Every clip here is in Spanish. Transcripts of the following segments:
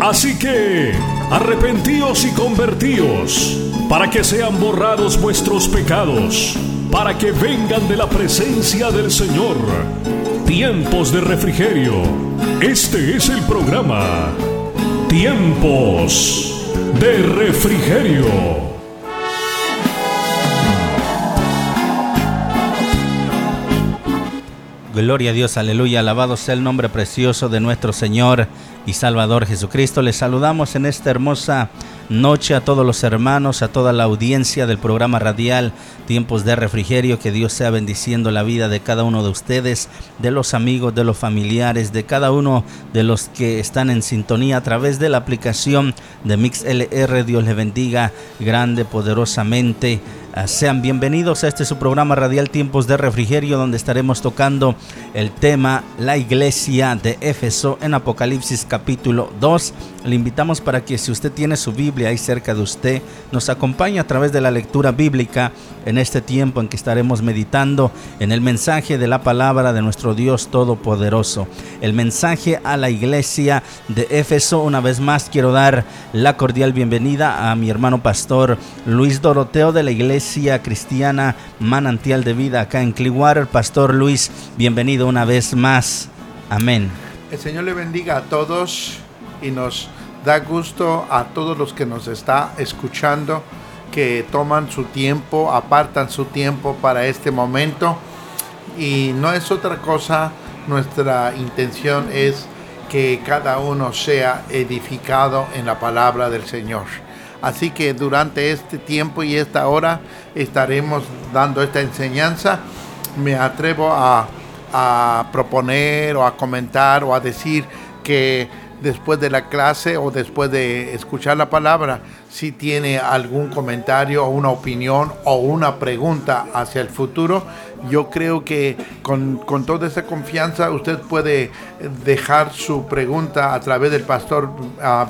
Así que, arrepentíos y convertíos, para que sean borrados vuestros pecados, para que vengan de la presencia del Señor tiempos de refrigerio. Este es el programa Tiempos de refrigerio. Gloria a Dios, aleluya, alabado sea el nombre precioso de nuestro Señor y Salvador Jesucristo. Les saludamos en esta hermosa noche a todos los hermanos, a toda la audiencia del programa radial Tiempos de Refrigerio. Que Dios sea bendiciendo la vida de cada uno de ustedes, de los amigos, de los familiares, de cada uno de los que están en sintonía a través de la aplicación de MixLR. Dios les bendiga grande, poderosamente. Ah, sean bienvenidos a este su programa radial Tiempos de Refrigerio donde estaremos tocando el tema La iglesia de Éfeso en Apocalipsis capítulo 2. Le invitamos para que si usted tiene su Biblia ahí cerca de usted, nos acompañe a través de la lectura bíblica en este tiempo en que estaremos meditando en el mensaje de la palabra de nuestro Dios Todopoderoso. El mensaje a la iglesia de Éfeso. Una vez más quiero dar la cordial bienvenida a mi hermano pastor Luis Doroteo de la iglesia Cristiana Manantial de Vida acá en Clearwater. Pastor Luis, bienvenido una vez más. Amén. El Señor le bendiga a todos y nos da gusto a todos los que nos está escuchando que toman su tiempo, apartan su tiempo para este momento. Y no es otra cosa, nuestra intención es que cada uno sea edificado en la palabra del Señor. Así que durante este tiempo y esta hora estaremos dando esta enseñanza. Me atrevo a, proponer o a comentar o a decir que después de la clase o después de escuchar la palabra, si tiene algún comentario o una opinión o una pregunta hacia el futuro, yo creo que con, toda esa confianza usted puede dejar su pregunta a través del pastor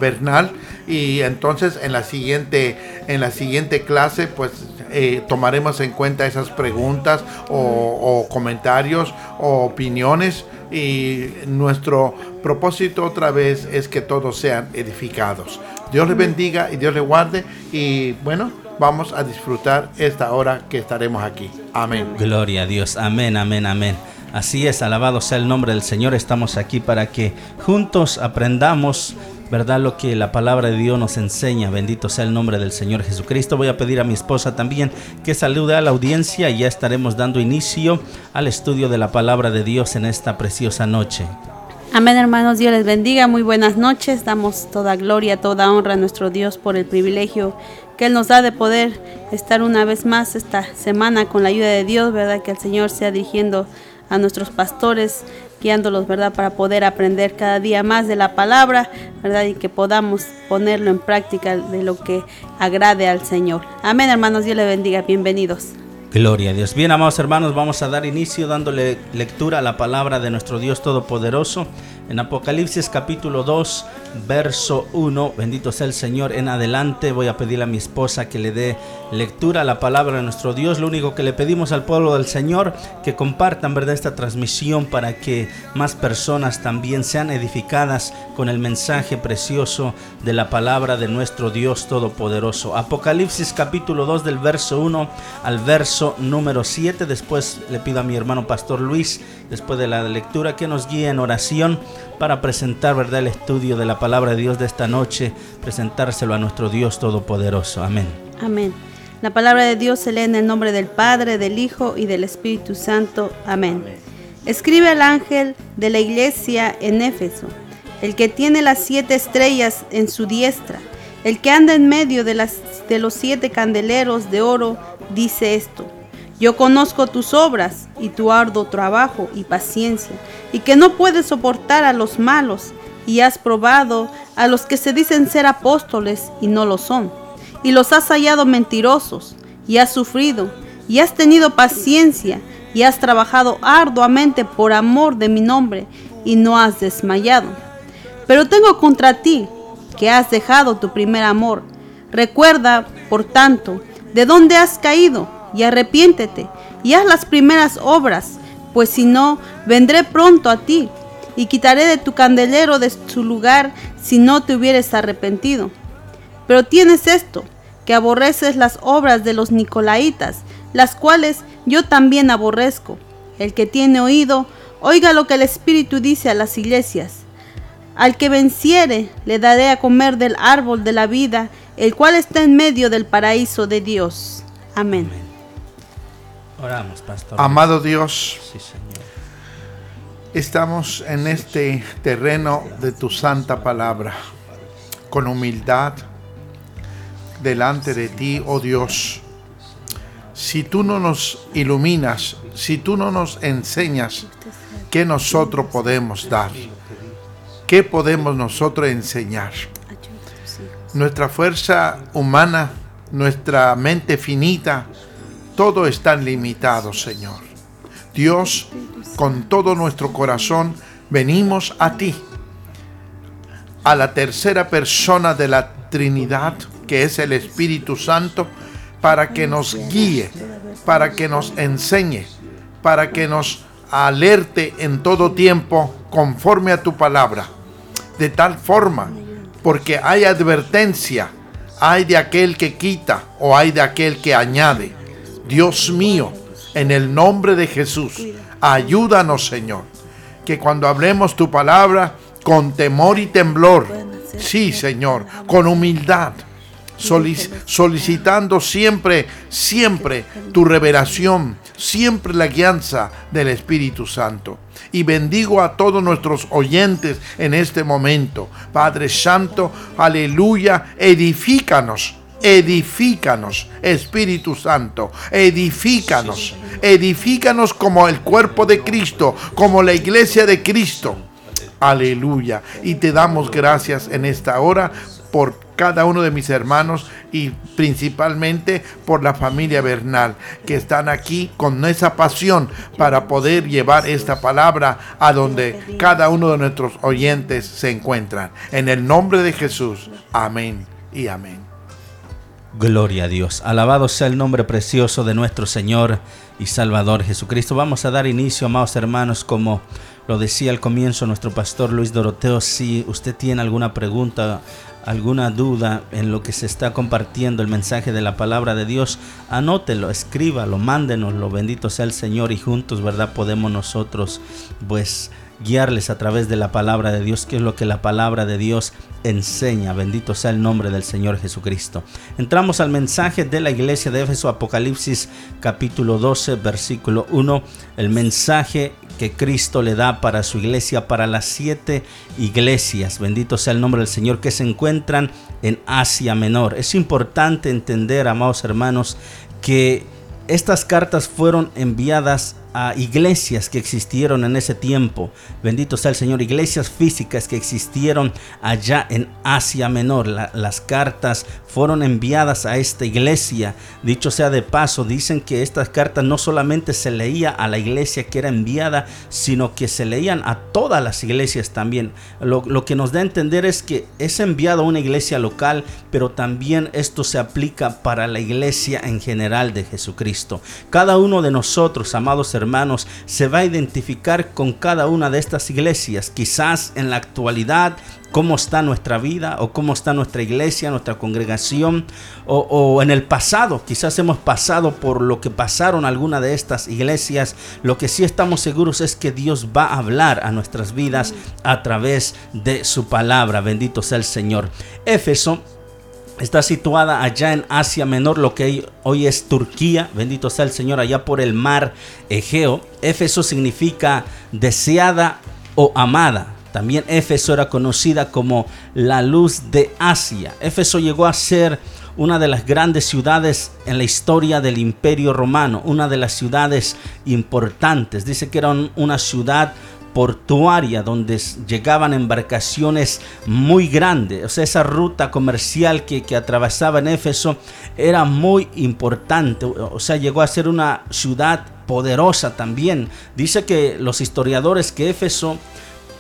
Bernal y entonces en la siguiente, en la siguiente clase pues eh, tomaremos en cuenta esas preguntas o, comentarios o opiniones y nuestro propósito otra vez es que todos sean edificados. Dios les bendiga y Dios les guarde y bueno, vamos a disfrutar esta hora que estaremos aquí. Amén. Gloria a Dios. Amén, amén, amén. Así es, alabado sea el nombre del Señor. Estamos aquí para que juntos aprendamos, ¿verdad? Lo que la palabra de Dios nos enseña. Bendito sea el nombre del Señor Jesucristo. Voy a pedir a mi esposa también que salude a la audiencia y ya estaremos dando inicio al estudio de la palabra de Dios en esta preciosa noche. Amén, hermanos. Dios les bendiga. Muy buenas noches. Damos toda gloria, toda honra a nuestro Dios por el privilegio que Él nos da de poder estar una vez más esta semana con la ayuda de Dios, ¿verdad? Que el Señor sea dirigiendo a nuestros pastores, guiándolos, ¿verdad? Para poder aprender cada día más de la palabra, ¿verdad? Y que podamos ponerlo en práctica de lo que agrade al Señor. Amén, hermanos. Dios les bendiga. Bienvenidos. Gloria a Dios. Bien, amados hermanos, vamos a dar inicio dándole lectura a la palabra de nuestro Dios Todopoderoso en Apocalipsis capítulo 2, verso 1. Bendito sea el Señor. En adelante voy a pedirle a mi esposa que le dé lectura a la palabra de nuestro Dios. Lo único que le pedimos al pueblo del Señor, que compartan ¿verdad? esta transmisión para que más personas también sean edificadas con el mensaje precioso de la palabra de nuestro Dios Todopoderoso. Apocalipsis capítulo 2 del verso 1 al verso número 7. Después le pido a mi hermano Pastor Luis, después de la lectura, que nos guíe en oración para presentar ¿verdad? el estudio de la palabra de Dios de esta noche, presentárselo a nuestro Dios Todopoderoso. Amén. Amén. La palabra de Dios se lee en el nombre del Padre, del Hijo y del Espíritu Santo. Amén. Escribe al ángel de la iglesia en Éfeso, el que tiene las siete estrellas en su diestra, el que anda en medio de, las, de los siete candeleros de oro, dice esto. Yo conozco tus obras y tu arduo trabajo y paciencia, y que no puedes soportar a los malos, y has probado a los que se dicen ser apóstoles y no lo son, y los has hallado mentirosos, y has sufrido, y has tenido paciencia, y has trabajado arduamente por amor de mi nombre, y no has desmayado. Pero tengo contra ti que has dejado tu primer amor. Recuerda, por tanto, de dónde has caído, y arrepiéntete, y haz las primeras obras, pues si no, vendré pronto a ti, y quitaré de tu candelero de su lugar si no te hubieres arrepentido. Pero tienes esto, que aborreces las obras de los nicolaitas, las cuales yo también aborrezco. El que tiene oído, oiga lo que el Espíritu dice a las iglesias. Al que venciere, le daré a comer del árbol de la vida, el cual está en medio del paraíso de Dios. Amén. Oramos, pastor. Amado Dios, Sí, Señor. estamos en este terreno de tu santa palabra, con humildad delante de ti, oh Dios. Si tú no nos iluminas, si tú no nos enseñas qué nosotros podemos dar, qué podemos nosotros enseñar. Nuestra fuerza humana, nuestra mente finita, todo está limitado, Señor. Dios, con todo nuestro corazón, venimos a ti, a la tercera persona de la Trinidad, que es el Espíritu Santo, para que nos guíe, para que nos enseñe, para que nos alerte en todo tiempo conforme a tu palabra. De tal forma, porque hay advertencia, hay de aquel que quita o hay de aquel que añade. Dios mío, en el nombre de Jesús, ayúdanos Señor, que cuando hablemos tu palabra con temor y temblor, sí Señor, con humildad, solic- solicitando siempre, siempre tu revelación, siempre la guianza del Espíritu Santo. Y bendigo a todos nuestros oyentes en este momento. Padre Santo, aleluya, edifícanos. Edifícanos, Espíritu Santo, edifícanos, edifícanos como el cuerpo de Cristo, como la iglesia de Cristo. Aleluya. Y te damos gracias en esta hora por cada uno de mis hermanos y principalmente por la familia Bernal que están aquí con esa pasión para poder llevar esta palabra a donde cada uno de nuestros oyentes se encuentran. En el nombre de Jesús. Amén y amén. Gloria a Dios. Alabado sea el nombre precioso de nuestro Señor y Salvador Jesucristo. Vamos a dar inicio, amados hermanos, como lo decía al comienzo nuestro pastor Luis Doroteo. Si usted tiene alguna pregunta, alguna duda en lo que se está compartiendo el mensaje de la palabra de Dios, anótelo, escríbalo, mándenoslo. Bendito sea el Señor y juntos, ¿verdad? Podemos nosotros, pues guiarles a través de la palabra de Dios, que es lo que la palabra de Dios enseña. Bendito sea el nombre del Señor Jesucristo. Entramos al mensaje de la iglesia de Éfeso, Apocalipsis capítulo 12, versículo 1. El mensaje que Cristo le da para su iglesia, para las siete iglesias. Bendito sea el nombre del Señor que se encuentran en Asia Menor. Es importante entender, amados hermanos, que estas cartas fueron enviadas a iglesias que existieron en ese tiempo. Bendito sea el Señor. Iglesias físicas que existieron allá en Asia Menor. La- las cartas fueron enviadas a esta iglesia. Dicho sea de paso, dicen que estas cartas no solamente se leía a la iglesia que era enviada, sino que se leían a todas las iglesias también. Lo, lo que nos da a entender es que es enviado a una iglesia local, pero también esto se aplica para la iglesia en general de Jesucristo. Cada uno de nosotros, amados se va a identificar con cada una de estas iglesias. Quizás en la actualidad cómo está nuestra vida o cómo está nuestra iglesia, nuestra congregación o, o en el pasado. Quizás hemos pasado por lo que pasaron alguna de estas iglesias. Lo que sí estamos seguros es que Dios va a hablar a nuestras vidas a través de su palabra. Bendito sea el Señor. Éfeso Está situada allá en Asia Menor, lo que hoy es Turquía. Bendito sea el Señor, allá por el mar Egeo. Éfeso significa deseada o amada. También Éfeso era conocida como la luz de Asia. Éfeso llegó a ser una de las grandes ciudades en la historia del imperio romano, una de las ciudades importantes. Dice que era un- una ciudad portuaria donde llegaban embarcaciones muy grandes. O sea, esa ruta comercial que, que atravesaba en Éfeso era muy importante. O sea, llegó a ser una ciudad poderosa también. Dice que los historiadores que Éfeso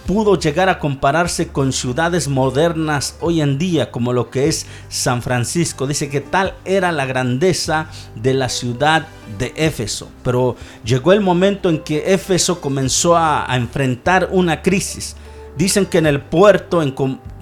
pudo llegar a compararse con ciudades modernas hoy en día, como lo que es San Francisco. Dice que tal era la grandeza de la ciudad de Éfeso. Pero llegó el momento en que Éfeso comenzó a, enfrentar una crisis. Dicen que en el puerto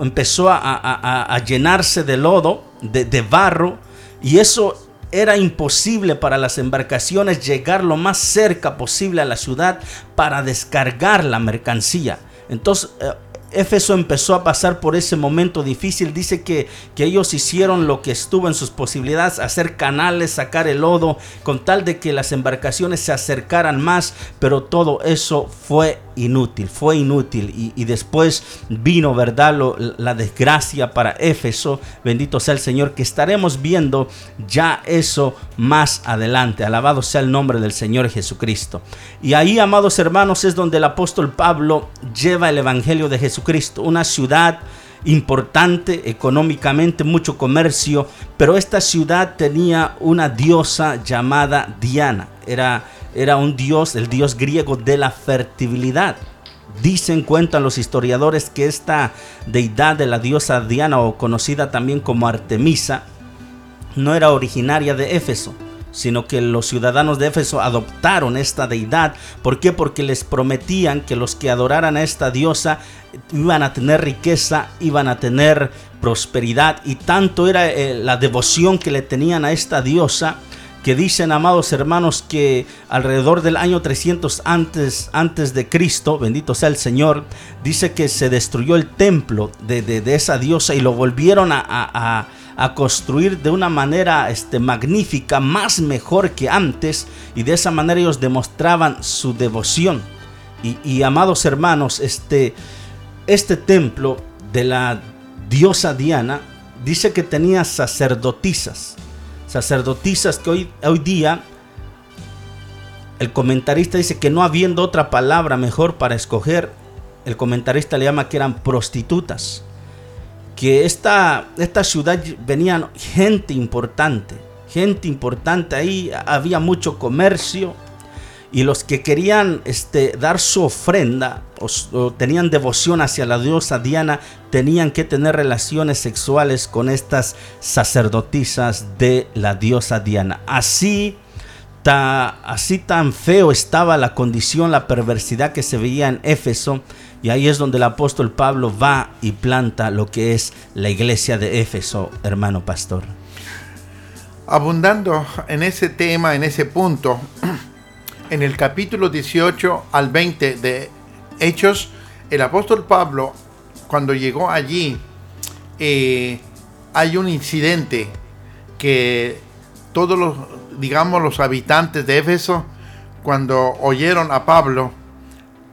empezó a, llenarse de lodo, de, barro, y eso era imposible para las embarcaciones llegar lo más cerca posible a la ciudad para descargar la mercancía. Entonces, eh, Éfeso empezó a pasar por ese momento difícil. Dice que, que, ellos hicieron lo que estuvo en sus posibilidades, hacer canales, sacar el lodo, con tal de que las embarcaciones se acercaran más, pero todo eso fue inútil, fue inútil. Y, después vino, ¿verdad? la desgracia para Éfeso. Bendito sea el Señor, que estaremos viendo ya eso más adelante. Alabado sea el nombre del Señor Jesucristo. Y ahí, amados hermanos, es donde el apóstol Pablo lleva el Evangelio de Jesucristo, una ciudad importante económicamente, mucho comercio, pero esta ciudad tenía una diosa llamada Diana. Era era un dios, el dios griego de la fertilidad. Dicen, cuentan los historiadores que esta deidad de la diosa Diana o conocida también como Artemisa no era originaria de Éfeso, sino que los ciudadanos de Éfeso adoptaron esta deidad. ¿Por qué? Porque les prometían que los que adoraran a esta diosa iban a tener riqueza, iban a tener prosperidad y tanto era eh, la devoción que le tenían a esta diosa que dicen, amados hermanos, que alrededor del año 300 antes, antes de Cristo, bendito sea el Señor, dice que se destruyó el templo de, esa diosa y lo volvieron a, construir de una manera este, magnífica, más mejor que antes, y de esa manera ellos demostraban su devoción. Y, amados hermanos, este, este templo de la diosa Diana dice que tenía sacerdotisas sacerdotisas que hoy, hoy día el comentarista dice que no habiendo otra palabra mejor para escoger, el comentarista le llama que eran prostitutas. Que esta, esta ciudad venían gente importante, gente importante ahí, había mucho comercio, y los que querían este, dar su ofrenda o, tenían devoción hacia la diosa Diana tenían que tener relaciones sexuales con estas sacerdotisas de la diosa Diana. Así, así tan feo estaba la condición, la perversidad que se veía en Éfeso. Y ahí es donde el apóstol Pablo va y planta lo que es la iglesia de Éfeso, hermano pastor. Abundando en ese tema, en ese punto, en el capítulo 18 al 20 de Hechos, el apóstol Pablo, cuando llegó allí, eh, hay un incidente que todos los, digamos, los habitantes de Éfeso, cuando oyeron a Pablo,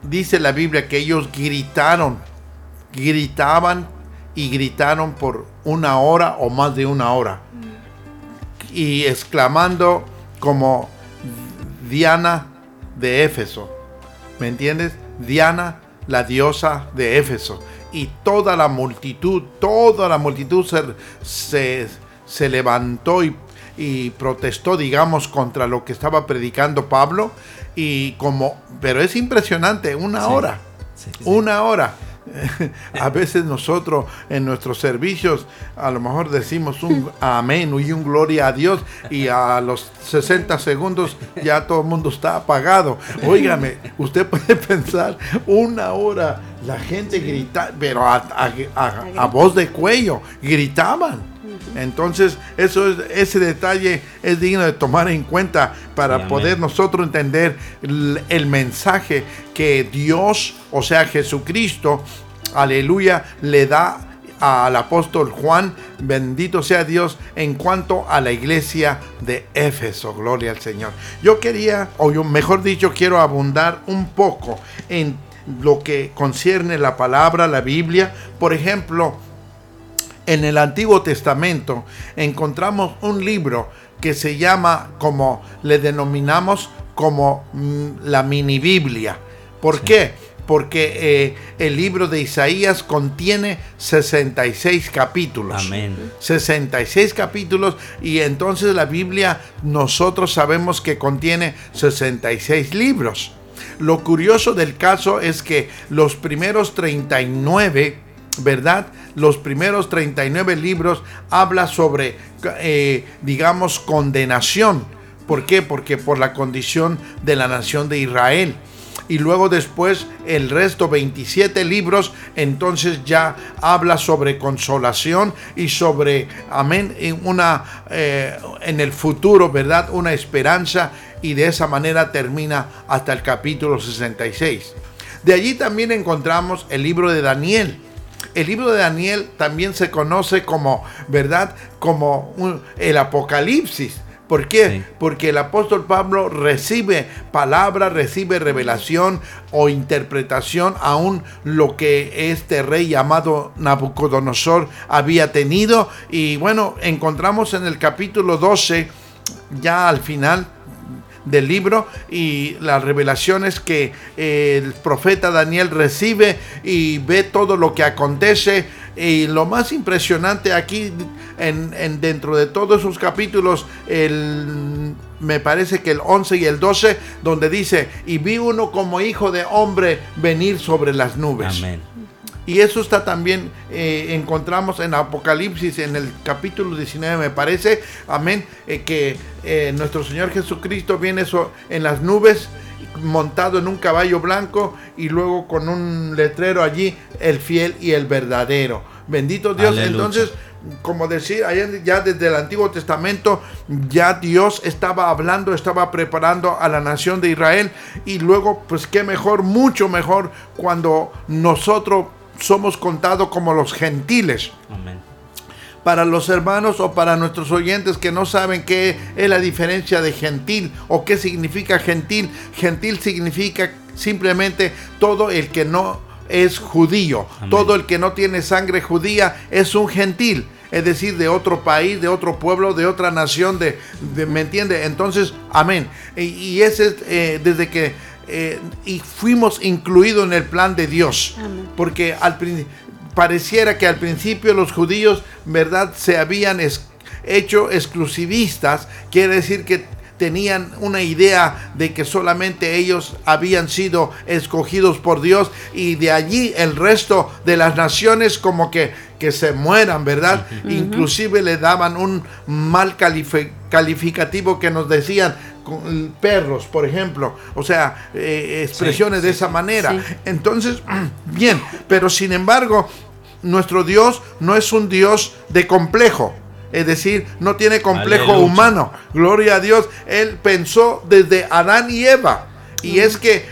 dice la Biblia que ellos gritaron, gritaban y gritaron por una hora o más de una hora. Y exclamando como Diana de Éfeso. ¿Me entiendes? Diana, la diosa de Éfeso. Y toda la multitud, toda la multitud se, se, levantó y, y, protestó, digamos, contra lo que estaba predicando Pablo. Y como, pero es impresionante, una hora. una hora. a veces nosotros en nuestros servicios a lo mejor decimos un amén y un gloria a Dios y a los 60 segundos ya todo el mundo está apagado. Óigame, usted puede pensar una hora la gente grita, pero a voz de cuello gritaban. Entonces, eso es, ese detalle es digno de tomar en cuenta para poder nosotros entender el, mensaje que Dios, o sea, Jesucristo, aleluya, le da al apóstol Juan, bendito sea Dios, en cuanto a la iglesia de Éfeso, gloria al Señor. Yo quería, o yo mejor dicho, quiero abundar un poco en lo que concierne la palabra, la Biblia. Por ejemplo, en el Antiguo Testamento encontramos un libro que se llama como le denominamos como mm, la mini Biblia. ¿Por qué? Porque eh, el libro de Isaías contiene 66 capítulos. Amén. 66 capítulos y entonces la Biblia nosotros sabemos que contiene 66 libros. Lo curioso del caso es que los primeros 39, ¿verdad? Los primeros 39 libros habla sobre, eh, digamos, condenación. ¿Por qué? Porque por la condición de la nación de Israel y luego después el resto 27 libros entonces ya habla sobre consolación y sobre amén una eh, en el futuro verdad una esperanza y de esa manera termina hasta el capítulo 66 de allí también encontramos el libro de Daniel el libro de Daniel también se conoce como, ¿verdad? Como el Apocalipsis. ¿Por qué? Porque el apóstol Pablo recibe palabra, recibe revelación o interpretación aún lo que este rey llamado Nabucodonosor había tenido. Y bueno, encontramos en el capítulo 12, ya al final, del libro y las revelaciones que el profeta Daniel recibe y ve todo lo que acontece y lo más impresionante aquí, en, dentro de todos esos capítulos, el, me parece que el 11 y el 12, donde dice, y vi uno como hijo de hombre venir sobre las nubes. Amén. Y eso está también, eh, encontramos en Apocalipsis, en el capítulo 19, me parece, amén, eh, que eh, nuestro Señor Jesucristo viene en las nubes montado en un caballo blanco y luego con un letrero allí, el fiel y el verdadero. Bendito Dios. Entonces, como decir, ya desde el Antiguo Testamento, ya Dios estaba hablando, estaba preparando a la nación de Israel y luego, pues qué mejor, mucho mejor cuando nosotros somos contados como los gentiles. Amén para los hermanos o para nuestros oyentes que no saben qué es la diferencia de gentil o qué significa gentil. Gentil significa simplemente todo el que no es judío. Todo el que no tiene sangre judía es un gentil. Es decir, de otro país, de otro pueblo, de otra nación, de, ¿me entiende? Entonces, amén. Y, ese es eh, desde que eh, y fuimos incluidos en el plan de Dios. Porque al pareciera que al principio los judíos, ¿verdad?, se habían hecho exclusivistas, quiere decir que tenían una idea de que solamente ellos habían sido escogidos por Dios y de allí el resto de las naciones como que, que se mueran, ¿verdad? Inclusive le daban un mal calificativo que nos decían perros, por ejemplo, o sea, eh, expresiones de esa manera. Entonces, bien, pero sin embargo, nuestro Dios no es un Dios de complejo. Es decir, no tiene complejo humano. Gloria a Dios. Él pensó desde Adán y Eva. Y es que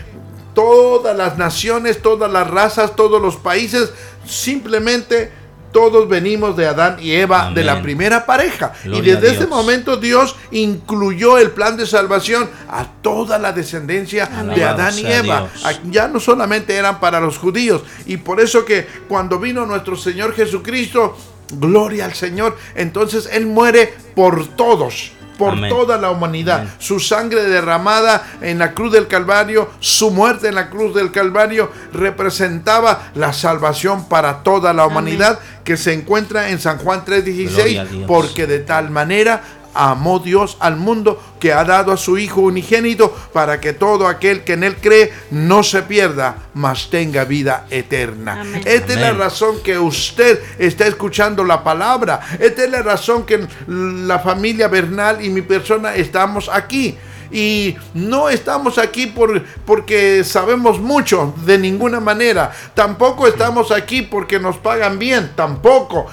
todas las naciones, todas las razas, todos los países simplemente todos venimos de Adán y Eva, de la primera pareja. y desde ese momento Dios incluyó el plan de salvación a toda la descendencia de Adán y Eva. Ya no solamente eran para los judíos. Y por eso que cuando vino nuestro Señor Jesucristo, gloria al Señor, entonces Él muere por todos por toda la humanidad. Su sangre derramada en la cruz del Calvario, su muerte en la cruz del Calvario representaba la salvación para toda la humanidad que se encuentra en San Juan 3:16, porque de tal manera amó Dios al mundo que ha dado a su Hijo unigénito para que todo aquel que en él cree no se pierda, mas tenga vida eterna. Esta es la razón que usted está escuchando la palabra. Esta es la razón que la familia Bernal y mi persona estamos aquí. Y no estamos aquí por, porque sabemos mucho, de ninguna manera. Tampoco estamos aquí porque nos pagan bien, tampoco.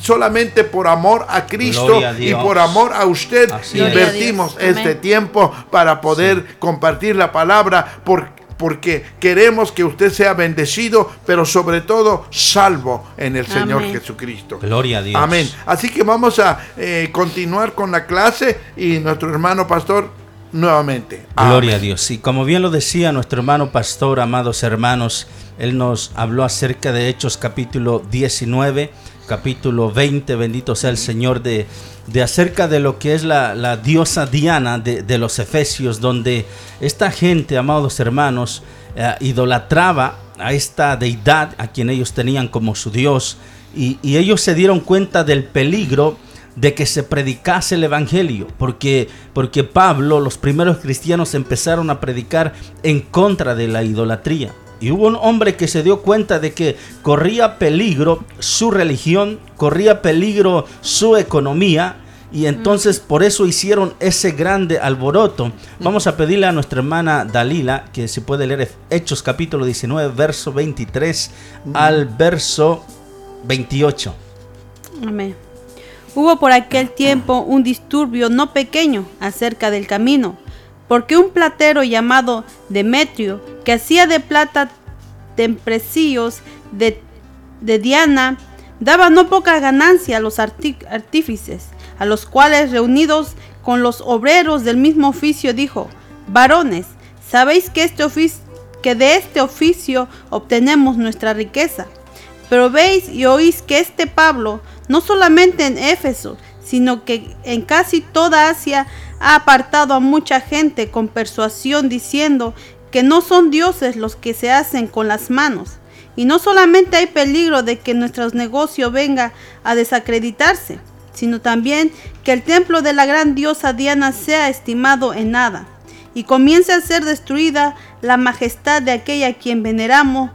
solamente por amor a Cristo y por amor a usted invertimos este tiempo para poder compartir la palabra porque queremos que usted sea bendecido, pero sobre todo salvo en el Señor Jesucristo. Gloria a Dios. Amén. Así que vamos a eh, continuar con la clase y nuestro hermano pastor nuevamente. Gloria a Dios. Y como bien lo decía nuestro hermano pastor, amados hermanos, él nos habló acerca de Hechos capítulo 19, capítulo 20, bendito sea el Señor, de, de acerca de lo que es la, diosa Diana de, los Efesios, donde esta gente, amados hermanos, eh, idolatraba a esta deidad a quien ellos tenían como su Dios. Y, y ellos se dieron cuenta del peligro de que se predicase el Evangelio, porque, porque Pablo, los primeros cristianos empezaron a predicar en contra de la idolatría. Y hubo un hombre que se dio cuenta de que corría peligro su religión, corría peligro su economía, y entonces por eso hicieron ese grande alboroto. Vamos a pedirle a nuestra hermana Dalila que se puede leer Hechos capítulo 19, verso 23 al verso 28. Amén. Hubo por aquel tiempo un disturbio no pequeño acerca del camino, porque un platero llamado Demetrio, que hacía de plata temprecillos de, Diana, daba no poca ganancia a los artífices a los cuales reunidos con los obreros del mismo oficio dijo, varones, sabéis que, este que de este oficio obtenemos nuestra riqueza. Pero veis y oís que este Pablo, no solamente en Éfeso, sino que en casi toda Asia ha apartado a mucha gente con persuasión diciendo que no son dioses los que se hacen con las manos. Y no solamente hay peligro de que nuestro negocio venga a desacreditarse, sino también que el templo de la gran diosa Diana sea estimado en nada, y comience a ser destruida la majestad de aquella a quien veneramos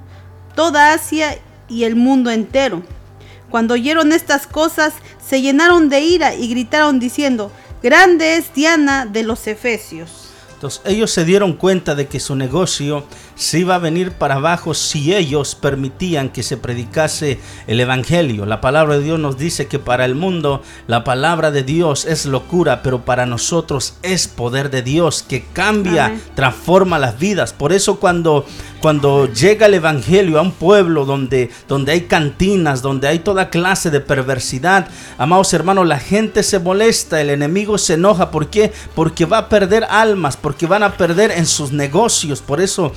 toda Asia y el mundo entero. Cuando oyeron estas cosas, se llenaron de ira y gritaron diciendo, Grande es Diana de los Efesios. Entonces ellos se dieron cuenta de que su negocio se iba a venir para abajo si ellos permitían que se predicase el Evangelio. La palabra de Dios nos dice que para el mundo la palabra de Dios es locura, pero para nosotros es poder de Dios que cambia, transforma las vidas. Por eso cuando, cuando llega el Evangelio a un pueblo donde, donde hay cantinas, donde hay toda clase de perversidad, amados hermanos, la gente se molesta, el enemigo se enoja. ¿Por qué? Porque va a perder almas, porque van a perder en sus negocios. Por eso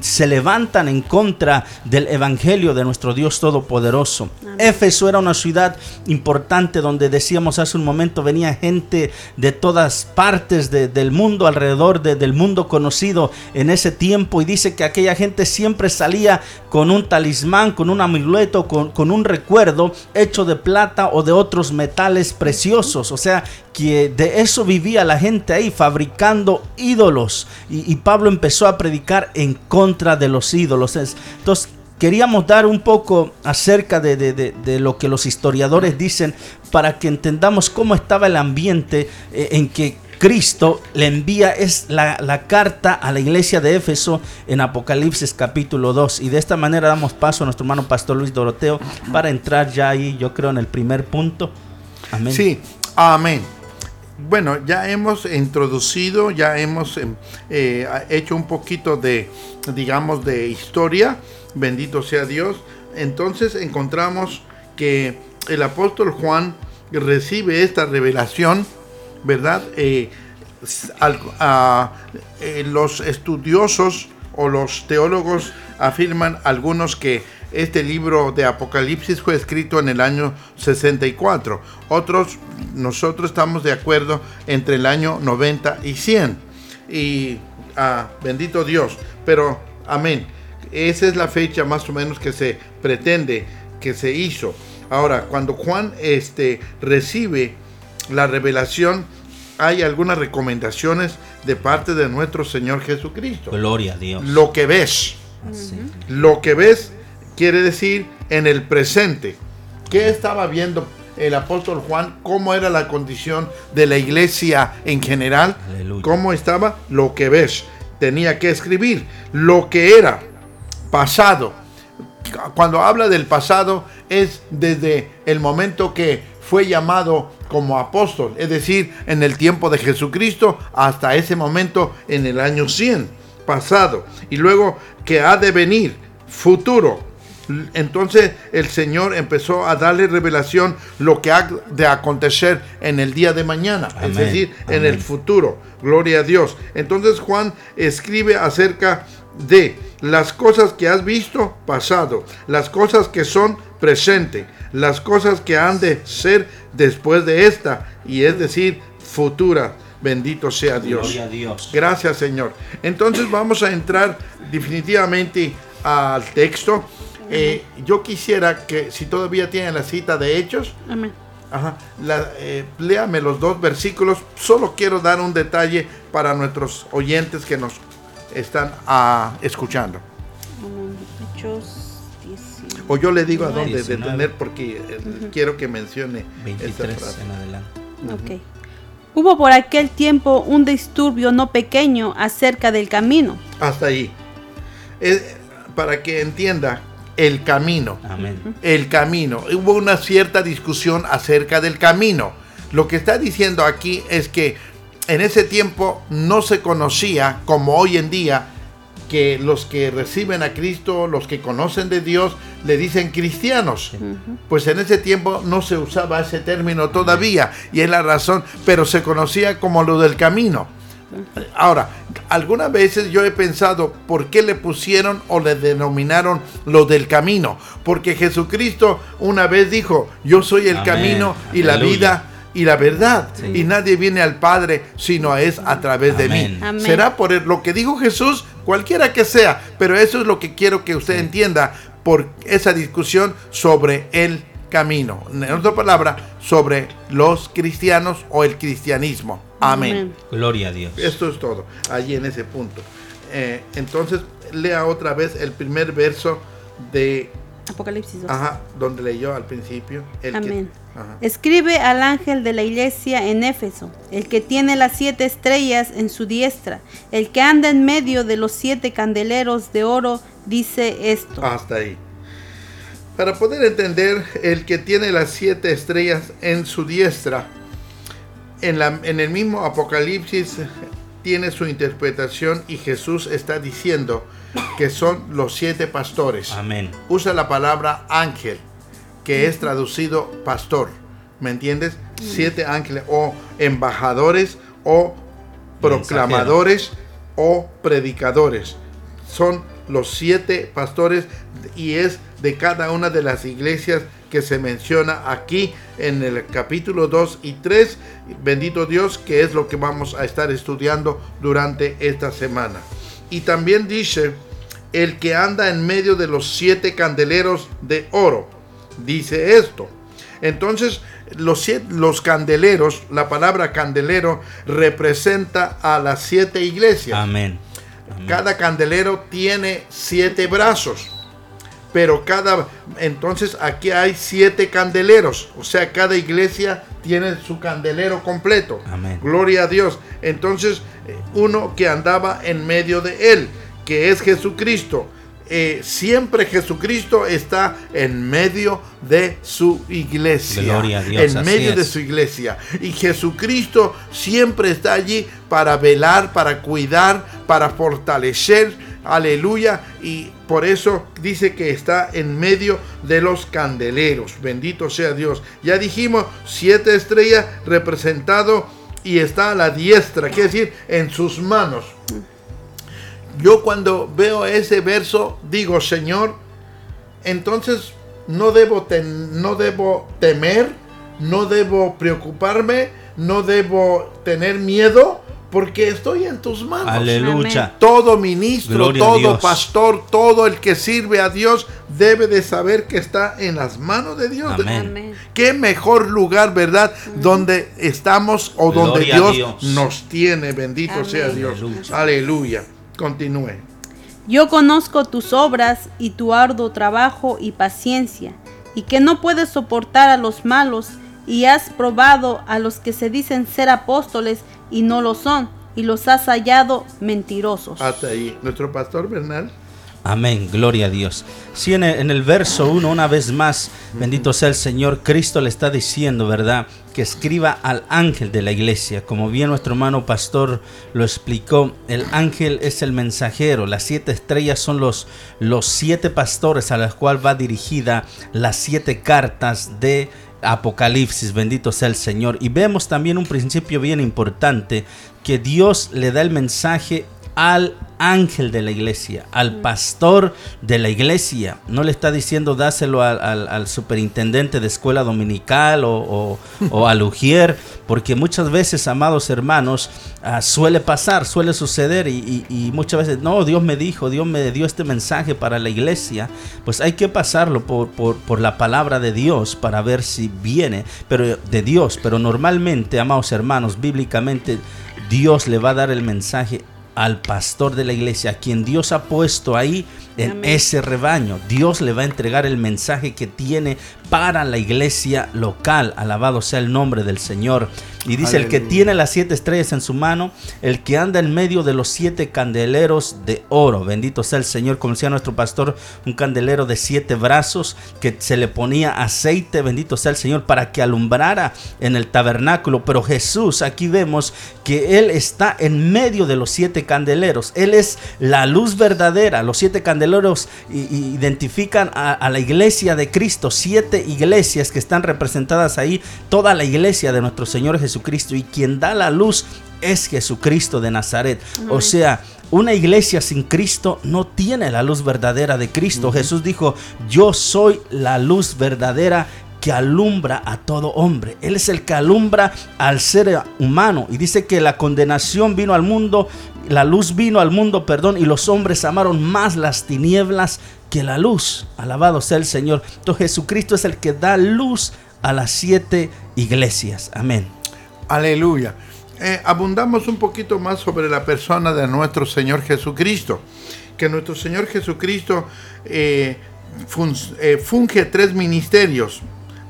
se levantan en contra del evangelio de nuestro Dios Todopoderoso. Éfeso era una ciudad importante donde decíamos hace un momento venía gente de todas partes del mundo, alrededor del mundo conocido en ese tiempo y dice que aquella gente siempre salía con un talismán, con un amuleto, con, con un recuerdo hecho de plata o de otros metales preciosos. O sea, que de eso vivía la gente ahí, fabricando ídolos. Y, Pablo empezó a predicar en contra de los ídolos. Entonces, queríamos dar un poco acerca de, lo que los historiadores dicen para que entendamos cómo estaba el ambiente eh, en que Cristo le envía es la, la, carta a la iglesia de Éfeso en Apocalipsis capítulo 2. Y de esta manera damos paso a nuestro hermano Pastor Luis Doroteo para entrar ya ahí, yo creo, en el primer punto. Amén. Sí, amén. Bueno, ya hemos introducido, ya hemos em, eh, hecho un poquito de, digamos, de historia, bendito sea Dios. Entonces encontramos que el apóstol Juan recibe esta revelación, ¿verdad? Eh, eh, los estudiosos o los teólogos afirman algunos que este libro de Apocalipsis fue escrito en el año 64. Otros, nosotros estamos de acuerdo entre el año 90 y 100. Y ah, bendito Dios. Pero, amén. Esa es la fecha más o menos que se pretende que se hizo. Ahora, cuando Juan este, recibe la revelación, hay algunas recomendaciones de parte de nuestro Señor Jesucristo. Gloria a Dios. Lo que ves. Lo que ves quiere decir en el presente. ¿Qué estaba viendo el apóstol Juan? ¿Cómo era la condición de la iglesia en general? ¿Cómo estaba? Lo que ves. Tenía que escribir lo que era pasado. Cuando habla del pasado es desde el momento que fue llamado como apóstol, es decir, en el tiempo de Jesucristo hasta ese momento en el año 100 pasado. Y luego que ha de venir futuro, entonces el Señor empezó a darle revelación lo que ha de acontecer en el día de mañana, es decir, en el futuro. Gloria a Dios. Entonces Juan escribe acerca de las cosas que has visto pasado, las cosas que son presente, las cosas que han de ser después de esta, y es decir, futura. Bendito sea Dios. Dios. Gracias Señor. Entonces vamos a entrar definitivamente al texto. Eh, yo quisiera que, si todavía tienen la cita de Hechos, Ajá, la- eh, léame los dos versículos. Solo quiero dar un detalle para nuestros oyentes que nos están ah, escuchando. Amén. Hechos 19. O yo le digo a dónde 19. detener porque eh, quiero que mencione esta 23 frase. en adelante. Ok. Hubo por aquel tiempo un disturbio no pequeño acerca del camino. Hasta ahí. Eh, para que entienda el camino. Amén. el camino. Hubo una cierta discusión acerca del camino. Lo que está diciendo aquí es que en ese tiempo no se conocía como hoy en día que los que reciben a Cristo, los que conocen de Dios, le dicen cristianos. Pues en ese tiempo no se usaba ese término todavía y es la razón, pero se conocía como lo del camino. Ahora, algunas veces yo he pensado por qué le pusieron o le denominaron lo del camino. Porque Jesucristo una vez dijo, yo soy el Amén. camino y la vida y la verdad. Sí. Y nadie viene al Padre sino es a través de mí. Amén. Será por lo que dijo Jesús, cualquiera que sea. Pero eso es lo que quiero que usted entienda por esa discusión sobre el camino. En otra palabra, sobre los cristianos o el cristianismo. Amén. Gloria a Dios. Esto es todo, allí en ese punto. Eh, entonces, lea otra vez el primer verso de, Apocalipsis 2. ajá, donde leyó al principio. el que- Amén. ajá. Escribe al ángel de la iglesia en Éfeso, el que tiene las siete estrellas en su diestra, el que anda en medio de los siete candeleros de oro, dice esto. Hasta ahí. Para poder entender, el que tiene las siete estrellas en su diestra, en, la, en el mismo Apocalipsis tiene su interpretación y Jesús está diciendo que son los siete pastores. Amén. usa la palabra ángel, que es traducido pastor. ¿Me entiendes? Siete ángeles o embajadores o proclamadores o predicadores. Son los siete pastores y es de cada una de las iglesias que se menciona aquí en el capítulo 2 y 3. Bendito Dios, que es lo que vamos a estar estudiando durante esta semana. Y también dice, el que anda en medio de los siete candeleros de oro. Dice esto. Entonces, los, siete- los candeleros, la palabra candelero representa a las siete iglesias. Amén. Amén. Cada candelero tiene siete brazos. Pero cada, entonces aquí hay siete candeleros. O sea, cada iglesia tiene su candelero completo. Amén. Gloria a Dios. Entonces, eh, uno que andaba en medio de él, que es Jesucristo. Eh, siempre Jesucristo está en medio de su iglesia. Gloria a Dios, En medio de su iglesia. Y Jesucristo siempre está allí para velar, para cuidar, para fortalecer. Aleluya. Y por eso dice que está en medio de los candeleros. Bendito sea Dios. Ya dijimos, siete estrellas representado y está a la diestra, quiere decir, en sus manos. Yo cuando veo ese verso digo, Señor, entonces no debo, ten- no debo temer, no debo preocuparme, no debo tener miedo, porque estoy en tus manos. Aleluya. Todo ministro, Gloria todo pastor, todo el que sirve a Dios debe de saber que está en las manos de Dios. Amén. Qué mejor lugar, ¿verdad? Donde estamos o donde Gloria Dios, Dios. nos tiene. Bendito Amén. sea Dios. Aleluya. Aleluya. Continúe. Yo conozco tus obras y tu arduo trabajo y paciencia, y que no puedes soportar a los malos, y has probado a los que se dicen ser apóstoles y no lo son, y los has hallado mentirosos. Hasta ahí. Nuestro pastor Bernal. Amén, gloria a Dios. Sí, en el, en el verso 1, una vez más, bendito sea el Señor, Cristo le está diciendo, ¿verdad? Que escriba al ángel de la iglesia. Como bien nuestro hermano pastor lo explicó, el ángel es el mensajero, las siete estrellas son los, los siete pastores a los cuales va dirigida las siete cartas de Apocalipsis, bendito sea el Señor. Y vemos también un principio bien importante, que Dios le da el mensaje al ángel de la iglesia, al pastor de la iglesia. No le está diciendo dáselo al, al- al superintendente de escuela dominical o, o- o al ujier, porque muchas veces, amados hermanos, ah, suele pasar, suele suceder y, y- y muchas veces, no, Dios me dijo, Dios me dio este mensaje para la iglesia, pues hay que pasarlo por, por, por la palabra de Dios para ver si viene, pero de Dios, pero normalmente, amados hermanos, bíblicamente, Dios le va a dar el mensaje al pastor de la iglesia, quien Dios ha puesto ahí en Amén. ese rebaño. Dios le va a entregar el mensaje que tiene para la iglesia local. Alabado sea el nombre del Señor. Y dice, el que tiene las siete estrellas en su mano, el que anda en medio de los siete candeleros de oro. Bendito sea el Señor, como decía nuestro pastor, un candelero de siete brazos que se le ponía aceite, bendito sea el Señor, para que alumbrara en el tabernáculo. Pero Jesús, aquí vemos que Él está en medio de los siete candeleros. Él es la luz verdadera. Los siete candeleros identifican a, a la iglesia de Cristo, siete iglesias que están representadas ahí, toda la iglesia de nuestro Señor Jesucristo. Y quien da la luz es Jesucristo de Nazaret. O sea, una iglesia sin Cristo no tiene la luz verdadera de Cristo. Jesús dijo, yo soy la luz verdadera que alumbra a todo hombre. Él es el que alumbra al ser humano. Y dice que la condenación vino al mundo, la luz vino al mundo, perdón, y los hombres amaron más las tinieblas que la luz. Alabado sea el Señor. Entonces Jesucristo es el que da luz a las siete iglesias. Amén. Aleluya. Eh, abundamos un poquito más sobre la persona de nuestro Señor Jesucristo. Que nuestro Señor Jesucristo eh, eh, funge tres ministerios.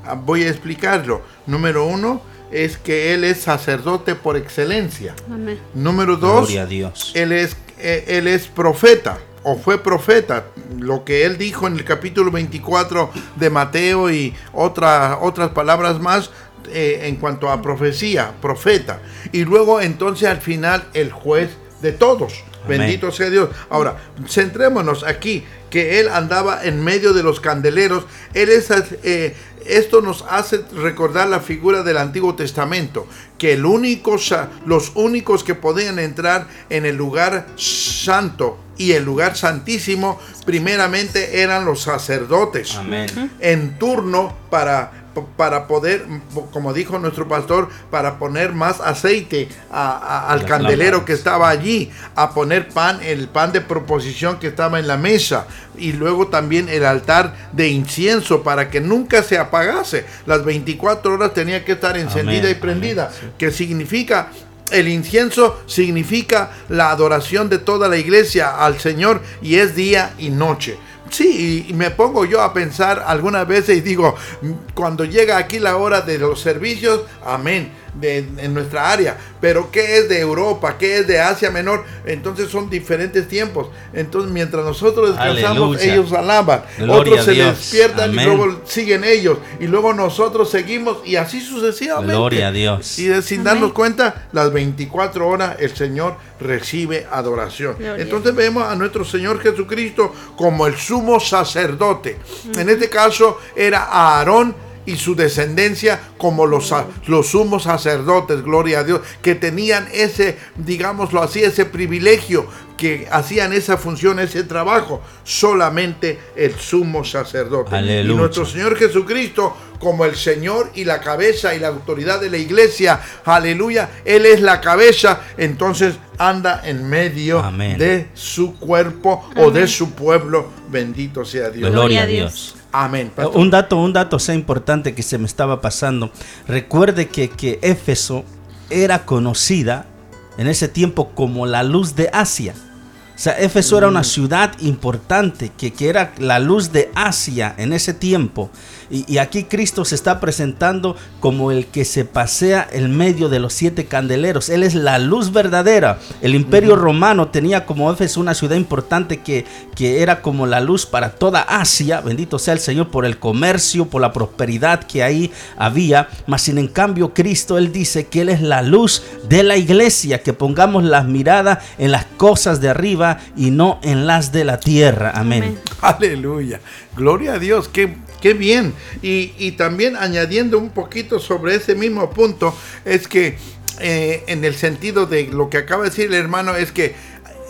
Ah, Voy a explicarlo. Número uno es que Él es sacerdote por excelencia. Amén. Número dos, Gloria a Dios. él es, eh, él es profeta o fue profeta. Lo que él dijo en el capítulo 24 de Mateo y otra- otras palabras más eh, en cuanto a profecía, profeta. Y luego entonces al final el juez de todos. Amén. Bendito sea Dios. Ahora, centrémonos aquí, que él andaba en medio de los candeleros. Él es, eh, esto nos hace recordar la figura del Antiguo Testamento, que el único, sa- los únicos que podían entrar en el lugar santo y el lugar santísimo, primeramente eran los sacerdotes Amén. en turno para, para poder, como dijo nuestro pastor, para poner más aceite a- a- al candelero lámparas. que estaba allí, a poner pan, el pan de proposición que estaba en la mesa y luego también el altar de incienso para que nunca se apagase. Las 24 horas tenía que estar encendida Amén, y prendida, amén, sí. que significa el incienso significa la adoración de toda la iglesia al Señor y es día y noche. Sí, y me pongo yo a pensar algunas veces y digo, "Mm, cuando llega aquí la hora de los servicios, amén, de, en nuestra área, pero ¿qué es de Europa? ¿Qué es de Asia Menor? Entonces son diferentes tiempos. Entonces mientras nosotros descansamos, Aleluya. ellos alaban, Gloria otros se Dios. despiertan Amén. y luego siguen ellos, y luego nosotros seguimos y así sucesivamente. Gloria a Dios. Y de- sin darnos cuenta, las 24 horas el Señor recibe adoración. Gloria. Entonces vemos a nuestro Señor Jesucristo como el sumo sacerdote. En este caso era Aarón y su descendencia como los, los sumos sacerdotes, gloria a Dios, que tenían ese, digámoslo así, ese privilegio, que hacían esa función, ese trabajo, solamente el sumo sacerdote. Aleluya. Y nuestro Señor Jesucristo como el Señor y la cabeza y la autoridad de la iglesia. Aleluya. Él es la cabeza, entonces anda en medio Amén. de su cuerpo o de su pueblo. Bendito sea Dios. Gloria a Dios. Amén. pastor. Un dato, un dato sea importante que se me estaba pasando. Recuerde que, que Éfeso era conocida en ese tiempo como la luz de Asia. O sea, Éfeso era una ciudad importante, que, que era la luz de Asia en ese tiempo. Y, y aquí Cristo se está presentando como el que se pasea en medio de los siete candeleros. Él es la luz verdadera. El imperio romano tenía como Éfeso una ciudad importante que, que era como la luz para toda Asia. Bendito sea el Señor por el comercio, por la prosperidad que ahí había. Mas sin en cambio Cristo, Él dice que Él es la luz de la iglesia. Que pongamos las miradas en las cosas de arriba y no en las de la tierra. Amén. Amén. Aleluya. Gloria a Dios. Qué, qué bien. Y, y también añadiendo un poquito sobre ese mismo punto, es que eh, en el sentido de lo que acaba de decir el hermano, es que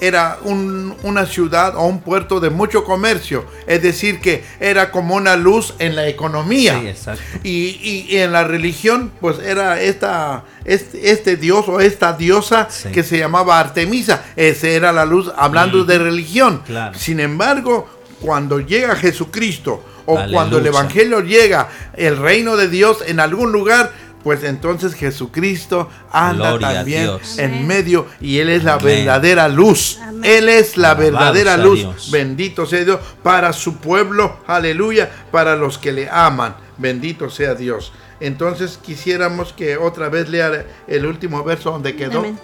era un- una ciudad o un puerto de mucho comercio, es decir, que era como una luz en la economía. Sí, exacto. Y, y- y en la religión, pues era esta, este, este dios o esta diosa Sí. que se llamaba Artemisa. Esa era la luz hablando de religión. Claro. Sin embargo, cuando llega Jesucristo o Aleluya. cuando el Evangelio llega, el reino de Dios en algún lugar, pues entonces Jesucristo anda Gloria también en medio y Él es la Amén. verdadera luz. Amén. Él es la Alabado verdadera luz. Dios. Bendito sea Dios para su pueblo, aleluya, para los que le aman. Bendito sea Dios. Entonces quisiéramos que otra vez lea el último verso donde quedó. Amén.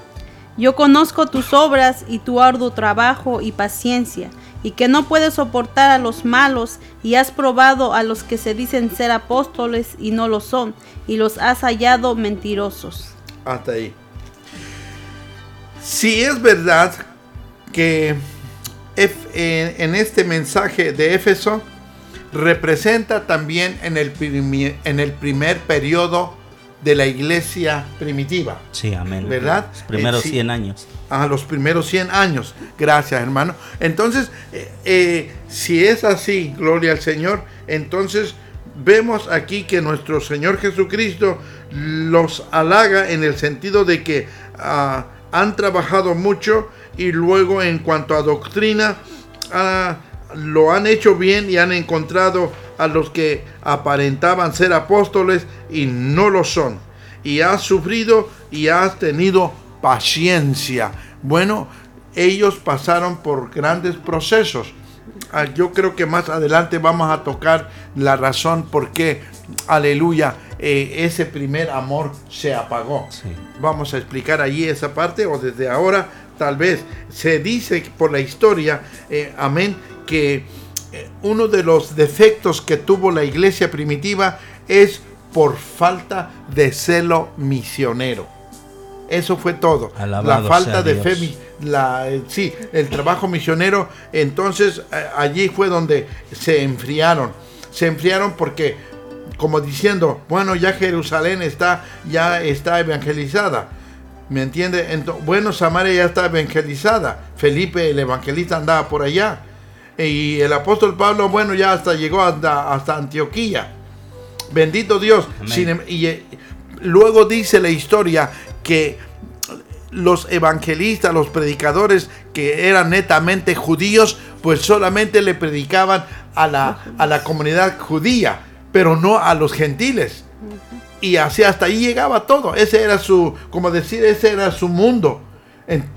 Yo conozco tus obras y tu arduo trabajo y paciencia, y que no puedes soportar a los malos, y has probado a los que se dicen ser apóstoles y no lo son, y los has hallado mentirosos. Hasta ahí. Si es verdad que en, este mensaje de Éfeso representa también en el, primi- en el primer periodo de la iglesia primitiva. Sí, amén. ¿Verdad? Los primeros Eh, sí. 100 años. A los primeros 100 años. Gracias, hermano. Entonces, eh, eh, si es así, gloria al Señor, entonces vemos aquí que nuestro Señor Jesucristo los halaga en el sentido de que ah, han trabajado mucho y luego en cuanto a doctrina ah, lo han hecho bien y han encontrado a los que aparentaban ser apóstoles y no lo son. Y has sufrido y has tenido paciencia. Bueno, ellos pasaron por grandes procesos. Ah, Yo creo que más adelante vamos a tocar la razón por qué, aleluya, eh, ese primer amor se apagó. Sí. Vamos a explicar allí esa parte o desde ahora tal vez se dice por la historia, eh, amén, que eh, uno de los defectos que tuvo la iglesia primitiva es por falta de celo misionero. Eso fue todo. Alabado la falta de Dios. fe, la, eh, sí, el trabajo misionero. Entonces eh, allí fue donde se enfriaron. Se enfriaron porque, como diciendo, bueno, ya Jerusalén está, ya está evangelizada. ¿Me entiende? Bueno, Samaria ya está evangelizada. Felipe, el evangelista, andaba por allá. Y el apóstol Pablo, bueno, ya hasta llegó hasta, hasta Antioquía. Bendito Dios. Sin em- y eh, luego dice la historia que los evangelistas, los predicadores que eran netamente judíos, pues solamente le predicaban a la, a la comunidad judía, pero no a los gentiles. Y así hasta ahí llegaba todo. Ese era su, como decir, ese era su mundo.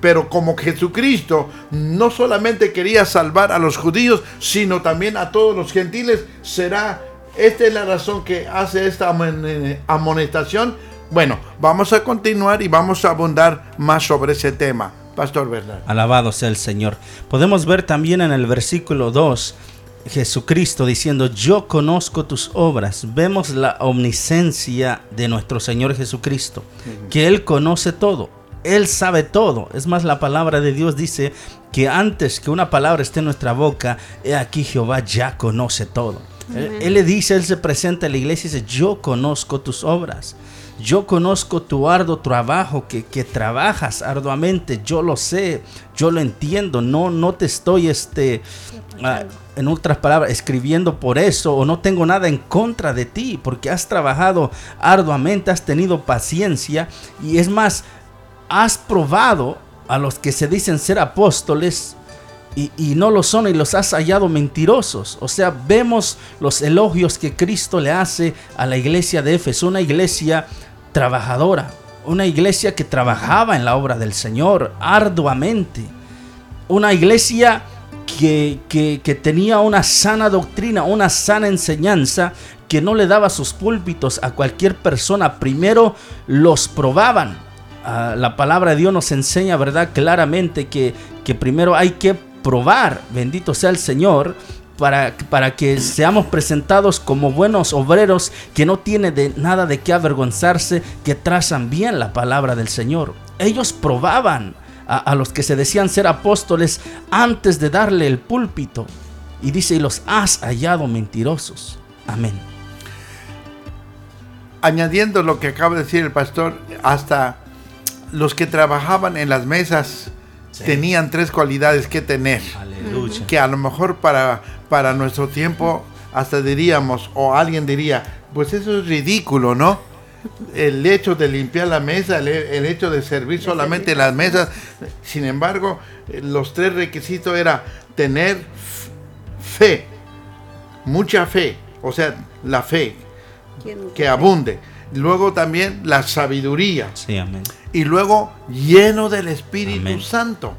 Pero como Jesucristo no solamente quería salvar a los judíos, sino también a todos los gentiles, será, esta es la razón que hace esta amon- amonestación. Bueno, vamos a continuar y vamos a abundar más sobre ese tema. Pastor Bernal. Alabado sea el Señor. Podemos ver también en el versículo 2 Jesucristo diciendo, yo conozco tus obras. Vemos la omniscencia de nuestro Señor Jesucristo, que Él conoce todo, Él sabe todo. Es más, la palabra de Dios dice que antes que una palabra esté en nuestra boca, he aquí Jehová ya conoce todo. Él, él le dice, Él se presenta a la iglesia y dice, yo conozco tus obras. Yo conozco tu arduo trabajo, que, que trabajas arduamente, yo lo sé, yo lo entiendo, no, no te estoy, este, ah, en otras palabras, escribiendo por eso, o no tengo nada en contra de ti, porque has trabajado arduamente, has tenido paciencia, y es más, has probado a los que se dicen ser apóstoles, y, y no lo son y los has hallado mentirosos. O sea, vemos los elogios que Cristo le hace a la iglesia de Éfeso, una iglesia trabajadora, una iglesia que trabajaba en la obra del Señor arduamente, una iglesia que, que- tenía una sana doctrina, una sana enseñanza, que no le daba sus púlpitos a cualquier persona, primero los probaban. Ah, la palabra de Dios nos enseña, ¿verdad? Claramente que, que primero hay que probar, bendito sea el Señor, para, para que seamos presentados como buenos obreros que no tiene de nada de qué avergonzarse, que trazan bien la palabra del Señor. Ellos probaban a, a los que se decían ser apóstoles antes de darle el púlpito. Y dice, y los has hallado mentirosos. Amén. añadiendo lo que acaba de decir el pastor, hasta los que trabajaban en las mesas tenían tres cualidades que tener. Aleluya. Que a lo mejor para, para nuestro tiempo hasta diríamos, o alguien diría, pues eso es ridículo, ¿no? El hecho de limpiar la mesa, el, el hecho de servir solamente las mesas. Sin embargo, los tres requisitos era tener fe, mucha fe, o sea, la fe que abunde. Luego también la sabiduría. Sí, amén. Y luego lleno del Espíritu Amén. Santo.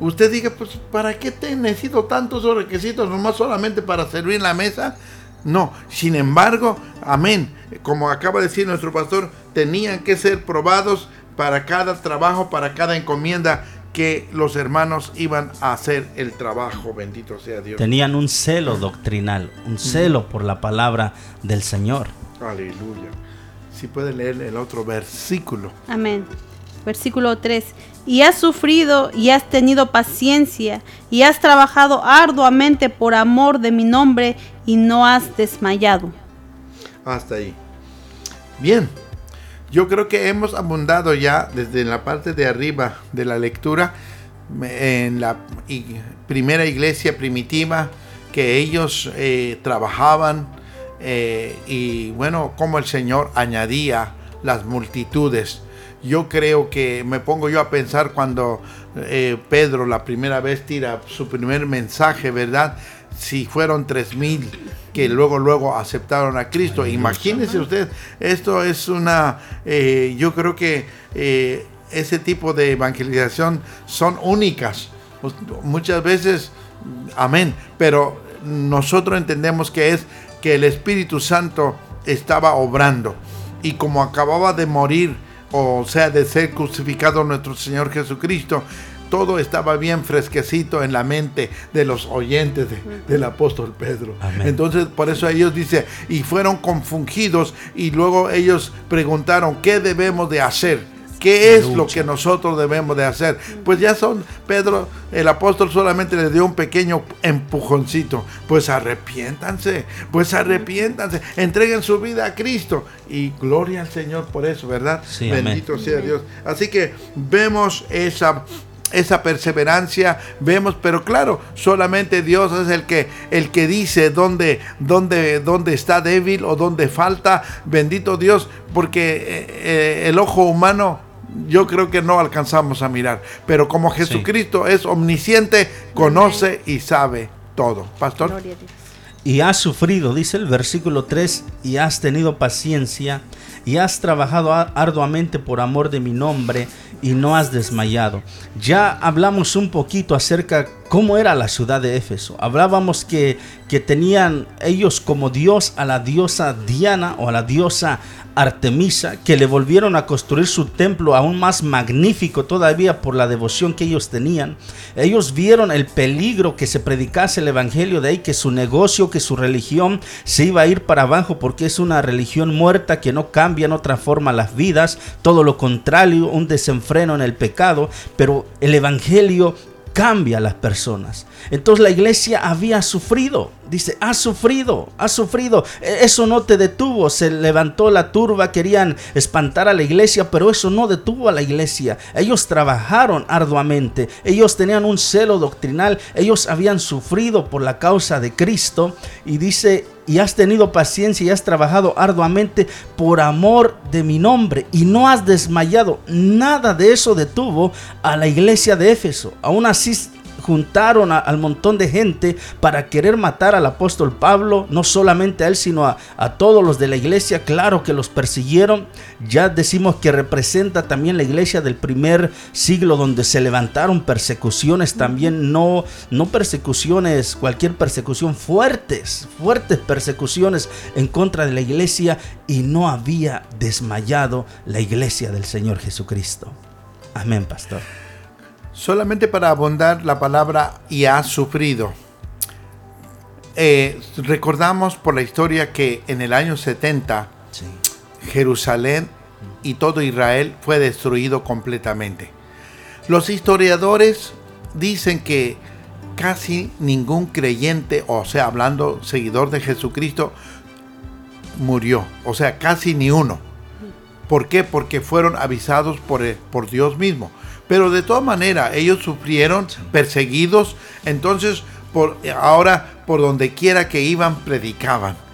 Usted diga, pues, ¿para qué te necesito tantos requisitos nomás solamente para servir la mesa? No, sin embargo, amén. Como acaba de decir nuestro pastor, tenían que ser probados para cada trabajo, para cada encomienda que los hermanos iban a hacer el trabajo. Bendito sea Dios. Tenían un celo doctrinal, un celo por la palabra del Señor. Aleluya. Si puede leer el otro versículo. Amén. Versículo 3. Y has sufrido y has tenido paciencia y has trabajado arduamente por amor de mi nombre y no has desmayado. Hasta ahí. Bien, yo creo que hemos abundado ya desde la parte de arriba de la lectura en la primera iglesia primitiva que ellos eh, trabajaban eh, y bueno, como el Señor añadía las multitudes. Yo creo que me pongo yo a pensar cuando eh, Pedro la primera vez tira su primer mensaje, ¿verdad? Si fueron tres mil que luego luego aceptaron a Cristo. Imagínense usted, esto es una, eh, yo creo que eh, ese tipo de evangelización son únicas. Pues, Muchas veces, amén, pero nosotros entendemos que es que el Espíritu Santo estaba obrando y como acababa de morir, o sea, de ser crucificado nuestro Señor Jesucristo, todo estaba bien fresquecito en la mente de los oyentes de- del apóstol Pedro. Amén. Entonces, por eso ellos dice, y fueron confundidos y luego ellos preguntaron, ¿qué debemos de hacer? ¿Qué es lo que nosotros debemos de hacer? Pues ya son, Pedro, el apóstol solamente le dio un pequeño empujoncito. Pues arrepiéntanse, pues arrepiéntanse, entreguen su vida a Cristo. Y gloria al Señor por eso, ¿verdad? Sí, amén. Bendito sea Dios. Así que vemos esa esa perseverancia vemos pero claro solamente Dios es el que el que dice dónde dónde dónde está débil o dónde falta bendito Dios porque eh, eh, el ojo humano yo creo que no alcanzamos a mirar pero como Jesucristo es omnisciente conoce y sabe todo pastor Gloria a Dios. Y has sufrido, dice el versículo 3, y has tenido paciencia, y has trabajado arduamente por amor de mi nombre, y no has desmayado. Ya hablamos un poquito acerca cómo era la ciudad de Éfeso. Hablábamos que, que tenían ellos como dios a la diosa Diana o a la diosa Artemisa, que le volvieron a construir su templo aún más magnífico todavía por la devoción que ellos tenían. Ellos vieron el peligro que se predicase el evangelio de ahí, que su negocio, que su religión se iba a ir para abajo porque es una religión muerta que no cambia, no transforma las vidas, todo lo contrario, un desenfreno en el pecado, pero el evangelio cambia a las personas. Entonces la iglesia había sufrido. Dice, ha sufrido, ha sufrido. E- Eso no te detuvo. Se levantó la turba, querían espantar a la iglesia, pero eso no detuvo a la iglesia. Ellos trabajaron arduamente. Ellos tenían un celo doctrinal. Ellos habían sufrido por la causa de Cristo. Y dice, y has tenido paciencia y has trabajado arduamente por amor de mi nombre y no has desmayado. Nada de eso detuvo a la iglesia de Éfeso. Aún así juntaron a- al montón de gente para querer matar al apóstol Pablo, no solamente a él, sino a, a todos los de la iglesia. Claro que los persiguieron. Ya decimos que representa también la iglesia del primer siglo donde se levantaron persecuciones también, no, no persecuciones, cualquier persecución, fuertes, fuertes persecuciones en contra de la iglesia y no había desmayado la iglesia del Señor Jesucristo. Amén, pastor. Solamente para abundar la palabra y ha sufrido. Eh, recordamos por la historia que en el año 70 Sí. Jerusalén y todo Israel fue destruido completamente. Los historiadores dicen que casi ningún creyente, o sea, hablando seguidor de Jesucristo, murió. O sea, casi ni uno. ¿Por qué? Porque fueron avisados por, por Dios mismo. Pero de todas maneras, ellos sufrieron, perseguidos, entonces por, ahora por donde quiera que iban, predicaban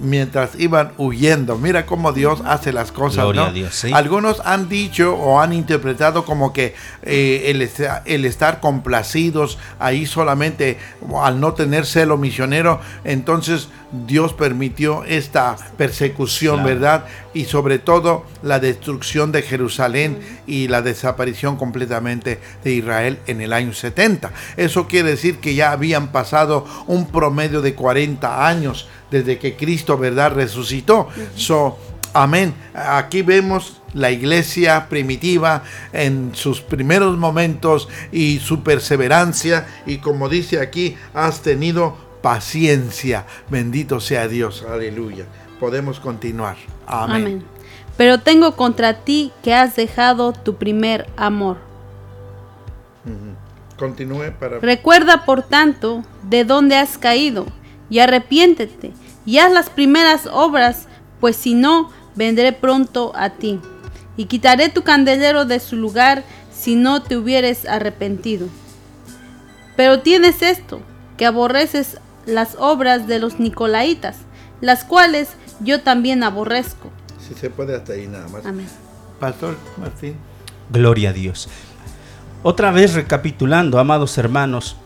mientras iban huyendo. Mira cómo Dios hace las cosas. ¿no? a Dios, sí. Algunos han dicho o han interpretado como que eh, el, esta- el estar complacidos ahí solamente al no tener celo misionero, entonces Dios permitió esta persecución, Claro. ¿verdad? Y sobre todo la destrucción de Jerusalén y la desaparición completamente de Israel en el año 70. Eso quiere decir que ya habían pasado un promedio de 40 años desde que Cristo, ¿verdad?, resucitó. So, amén. Aquí vemos la iglesia primitiva en sus primeros momentos y su perseverancia y como dice aquí, has tenido paciencia. Bendito sea Dios. Aleluya. Podemos continuar. Amén. Amén. Pero tengo contra ti que has dejado tu primer amor. Continúe para... Recuerda, por tanto, de dónde has caído, y arrepiéntete, y haz las primeras obras, pues si no, vendré pronto a ti, y quitaré tu candelero de su lugar si no te hubieres arrepentido. Pero tienes esto, que aborreces las obras de los nicolaitas, las cuales yo también aborrezco. Si se puede hasta ahí nada más. Amén. Pastor Martín. Gloria a Dios. Otra vez recapitulando, amados hermanos,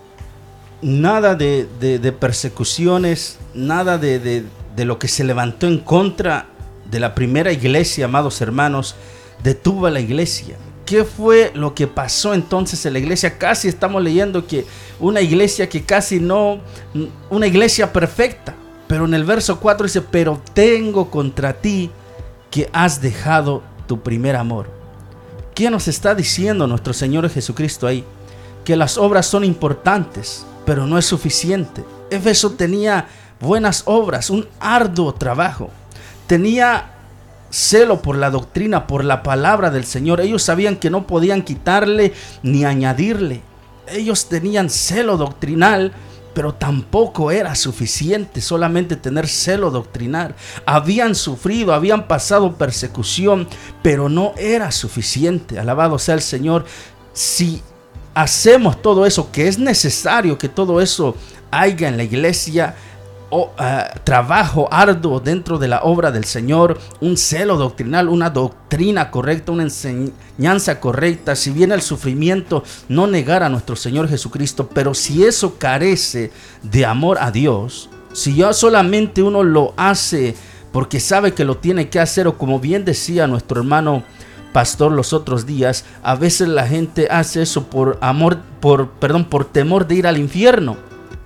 nada de, de- persecuciones, nada de, de- de lo que se levantó en contra de la primera iglesia, amados hermanos, detuvo a la iglesia. ¿Qué fue lo que pasó entonces en la iglesia? Casi estamos leyendo que una iglesia que casi no, una iglesia perfecta. Pero en el verso 4 dice, pero tengo contra ti que has dejado tu primer amor. ¿Qué nos está diciendo nuestro Señor Jesucristo ahí? Que las obras son importantes, pero no es suficiente. Éfeso tenía buenas obras, un arduo trabajo. Tenía celo por la doctrina, por la palabra del Señor. Ellos sabían que no podían quitarle ni añadirle. Ellos tenían celo doctrinal, pero tampoco era suficiente solamente tener celo doctrinal. Habían sufrido, habían pasado persecución, pero no era suficiente. Alabado sea el Señor. Si hacemos todo eso, que es necesario que todo eso haya en la iglesia, o, ah, trabajo arduo dentro de la obra del Señor, un celo doctrinal, una doctrina correcta, una enseñanza correcta, si viene el sufrimiento, no negar a nuestro Señor Jesucristo, pero si eso carece de amor a Dios, si ya solamente uno lo hace porque sabe que lo tiene que hacer, o como bien decía nuestro hermano pastor los otros días, a veces la gente hace eso por amor, por perdón, por temor de ir al infierno.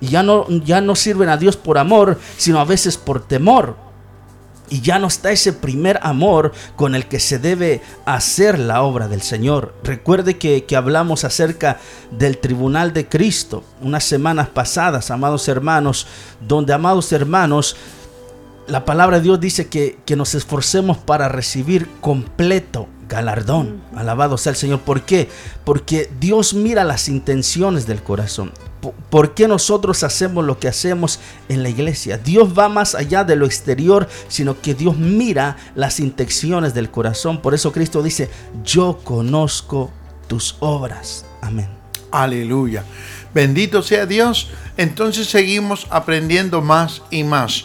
Y ya no, ya no sirven a Dios por amor, sino a veces por temor. Y ya no está ese primer amor con el que se debe hacer la obra del Señor. Recuerde que, que hablamos acerca del tribunal de Cristo unas semanas pasadas, amados hermanos, donde, amados hermanos, la palabra de Dios dice que, que nos esforcemos para recibir completo galardón. Alabado sea el Señor. ¿Por qué? Porque Dios mira las intenciones del corazón. ¿Por- ¿Por qué nosotros hacemos lo que hacemos en la iglesia? Dios va más allá de lo exterior, sino que Dios mira las intenciones del corazón. Por eso Cristo dice, yo conozco tus obras. Amén. Aleluya. Bendito sea Dios. Entonces seguimos aprendiendo más y más.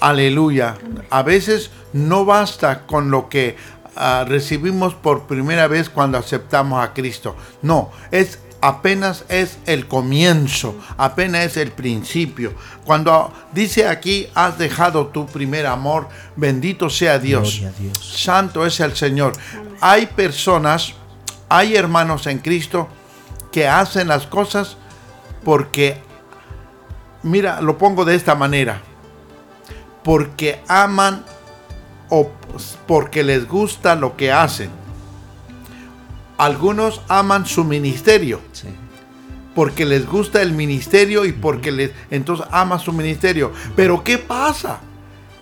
Aleluya. A veces no basta con lo que ah, recibimos por primera vez cuando aceptamos a Cristo. No, es apenas es el comienzo, apenas es el principio. Cuando dice aquí, has dejado tu primer amor, bendito sea Dios. Santo es el Señor. Hay personas, hay hermanos en Cristo que hacen las cosas porque, mira, lo pongo de esta manera, porque aman o porque les gusta lo que hacen. Algunos aman su ministerio Sí. porque les gusta el ministerio y porque les entonces ama su ministerio. Pero ¿qué pasa?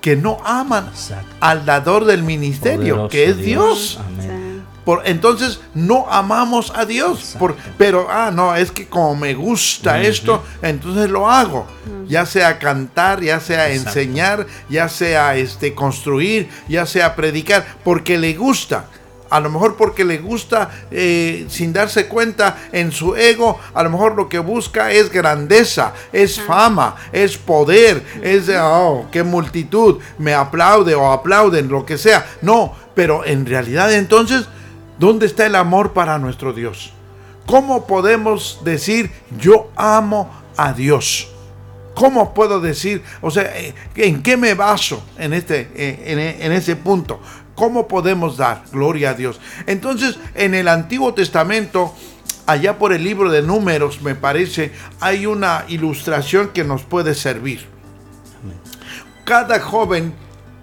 Que no aman Exacto. al dador del ministerio, Poderoso que es Dios. Amén. Por, entonces no amamos a Dios. Por- pero, ah, no, es que como me gusta esto, entonces lo hago. Ya sea cantar, ya sea Exacto. enseñar, ya sea este, construir, ya sea predicar, porque le gusta. a lo mejor porque le gusta eh, sin darse cuenta en su ego, a lo mejor lo que busca es grandeza, es fama, es poder, es de, oh, qué multitud, me aplaude o aplauden, lo que sea. No, pero en realidad entonces, ¿dónde está el amor para nuestro Dios? ¿Cómo podemos decir yo amo a Dios? ¿Cómo puedo decir, o sea, eh, en qué me baso en, este, eh, en, en ese punto? ¿Cómo podemos dar gloria a Dios? Entonces, en el Antiguo Testamento, allá por el libro de números, me parece, hay una ilustración que nos puede servir. Cada joven,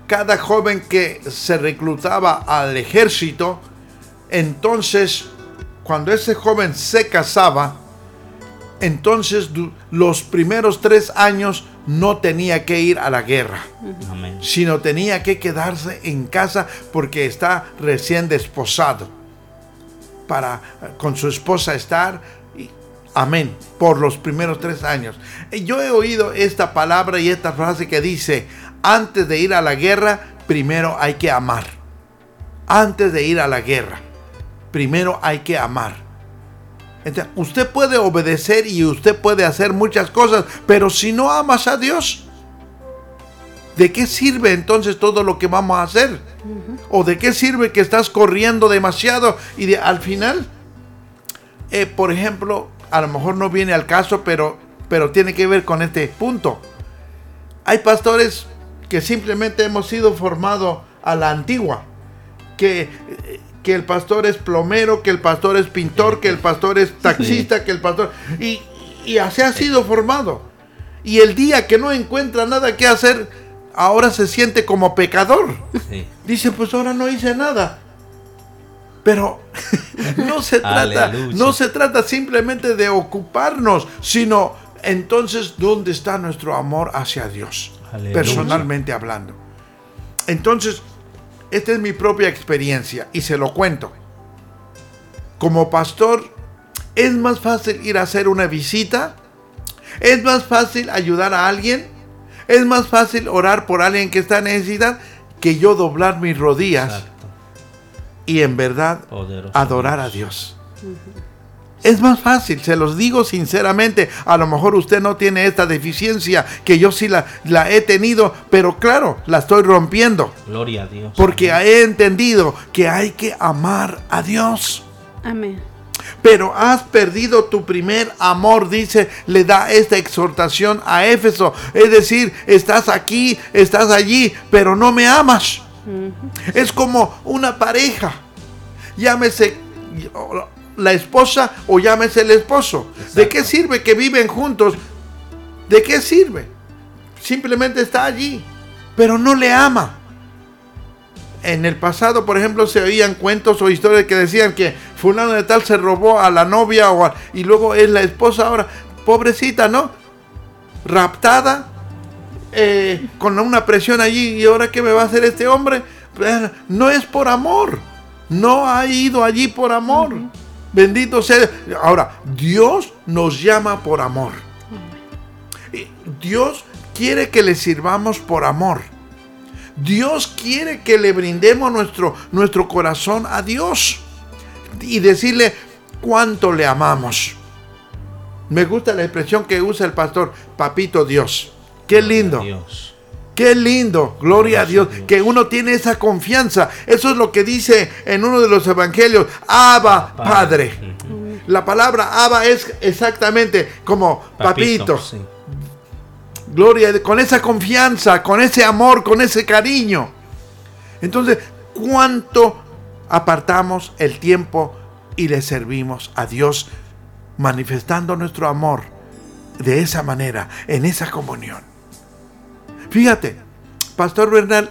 cada joven que se reclutaba al ejército, entonces, cuando ese joven se casaba, entonces los primeros tres años no tenía que ir a la guerra, Amén. sino tenía que quedarse en casa porque está recién desposado para con su esposa estar. Amén, por los primeros tres años. Yo he oído esta palabra y esta frase que dice, antes de ir a la guerra, primero hay que amar. Antes de ir a la guerra, primero hay que amar usted puede obedecer y usted puede hacer muchas cosas, pero si no amas a Dios, ¿de qué sirve entonces todo lo que vamos a hacer? ¿O de qué sirve que estás corriendo demasiado y al final, eh, por ejemplo, a lo mejor no viene al caso, pero, pero tiene que ver con este punto. Hay pastores que simplemente hemos sido formados a la antigua, que eh, que el pastor es plomero, que el pastor es pintor, que el pastor es taxista, que el pastor... Y, y así ha sido formado. Y el día que no encuentra nada que hacer, ahora se siente como pecador. Dice, pues ahora no hice nada. Pero no se trata, no se trata simplemente de ocuparnos, sino entonces dónde está nuestro amor hacia Dios, personalmente hablando. Entonces, esta es mi propia experiencia y se lo cuento. Como pastor, es más fácil ir a hacer una visita, es más fácil ayudar a alguien, es más fácil orar por alguien que está en necesidad que yo doblar mis rodillas y en verdad adorar a Dios. Es más fácil, se los digo sinceramente. A lo mejor usted no tiene esta deficiencia que yo sí la, la he tenido, pero claro, la estoy rompiendo. Gloria a Dios. Porque he entendido que hay que amar a Dios. Amén. Pero has perdido tu primer amor, dice, le da esta exhortación a Éfeso. Es decir, estás aquí, estás allí, pero no me amas. Es como una pareja. Llámese la esposa o llámese el esposo. ¿De qué sirve que viven juntos? ¿De qué sirve? Simplemente está allí, pero no le ama. En el pasado, por ejemplo, se oían cuentos o historias que decían que fulano de tal se robó a la novia o y luego es la esposa ahora, pobrecita, ¿no? Raptada, eh, con una presión allí, ¿y ahora qué me va a hacer este hombre? Pues, no es por amor, no ha ido allí por amor. Bendito sea. Ahora, Dios nos llama por amor. Dios quiere que le sirvamos por amor. Dios quiere que le brindemos nuestro, nuestro corazón a Dios y decirle cuánto le amamos. Me gusta la expresión que usa el pastor, papito Dios. Qué lindo. Dios. Qué lindo, gloria a Dios, que uno tiene esa confianza. Eso es lo que dice en uno de los evangelios, Abba, Padre. La palabra Abba es exactamente como papito. Gloria, con esa confianza, con ese amor, con ese cariño. Entonces, ¿cuánto apartamos el tiempo y le servimos a Dios manifestando nuestro amor de esa manera, en esa comunión? Fíjate, Pastor Bernal,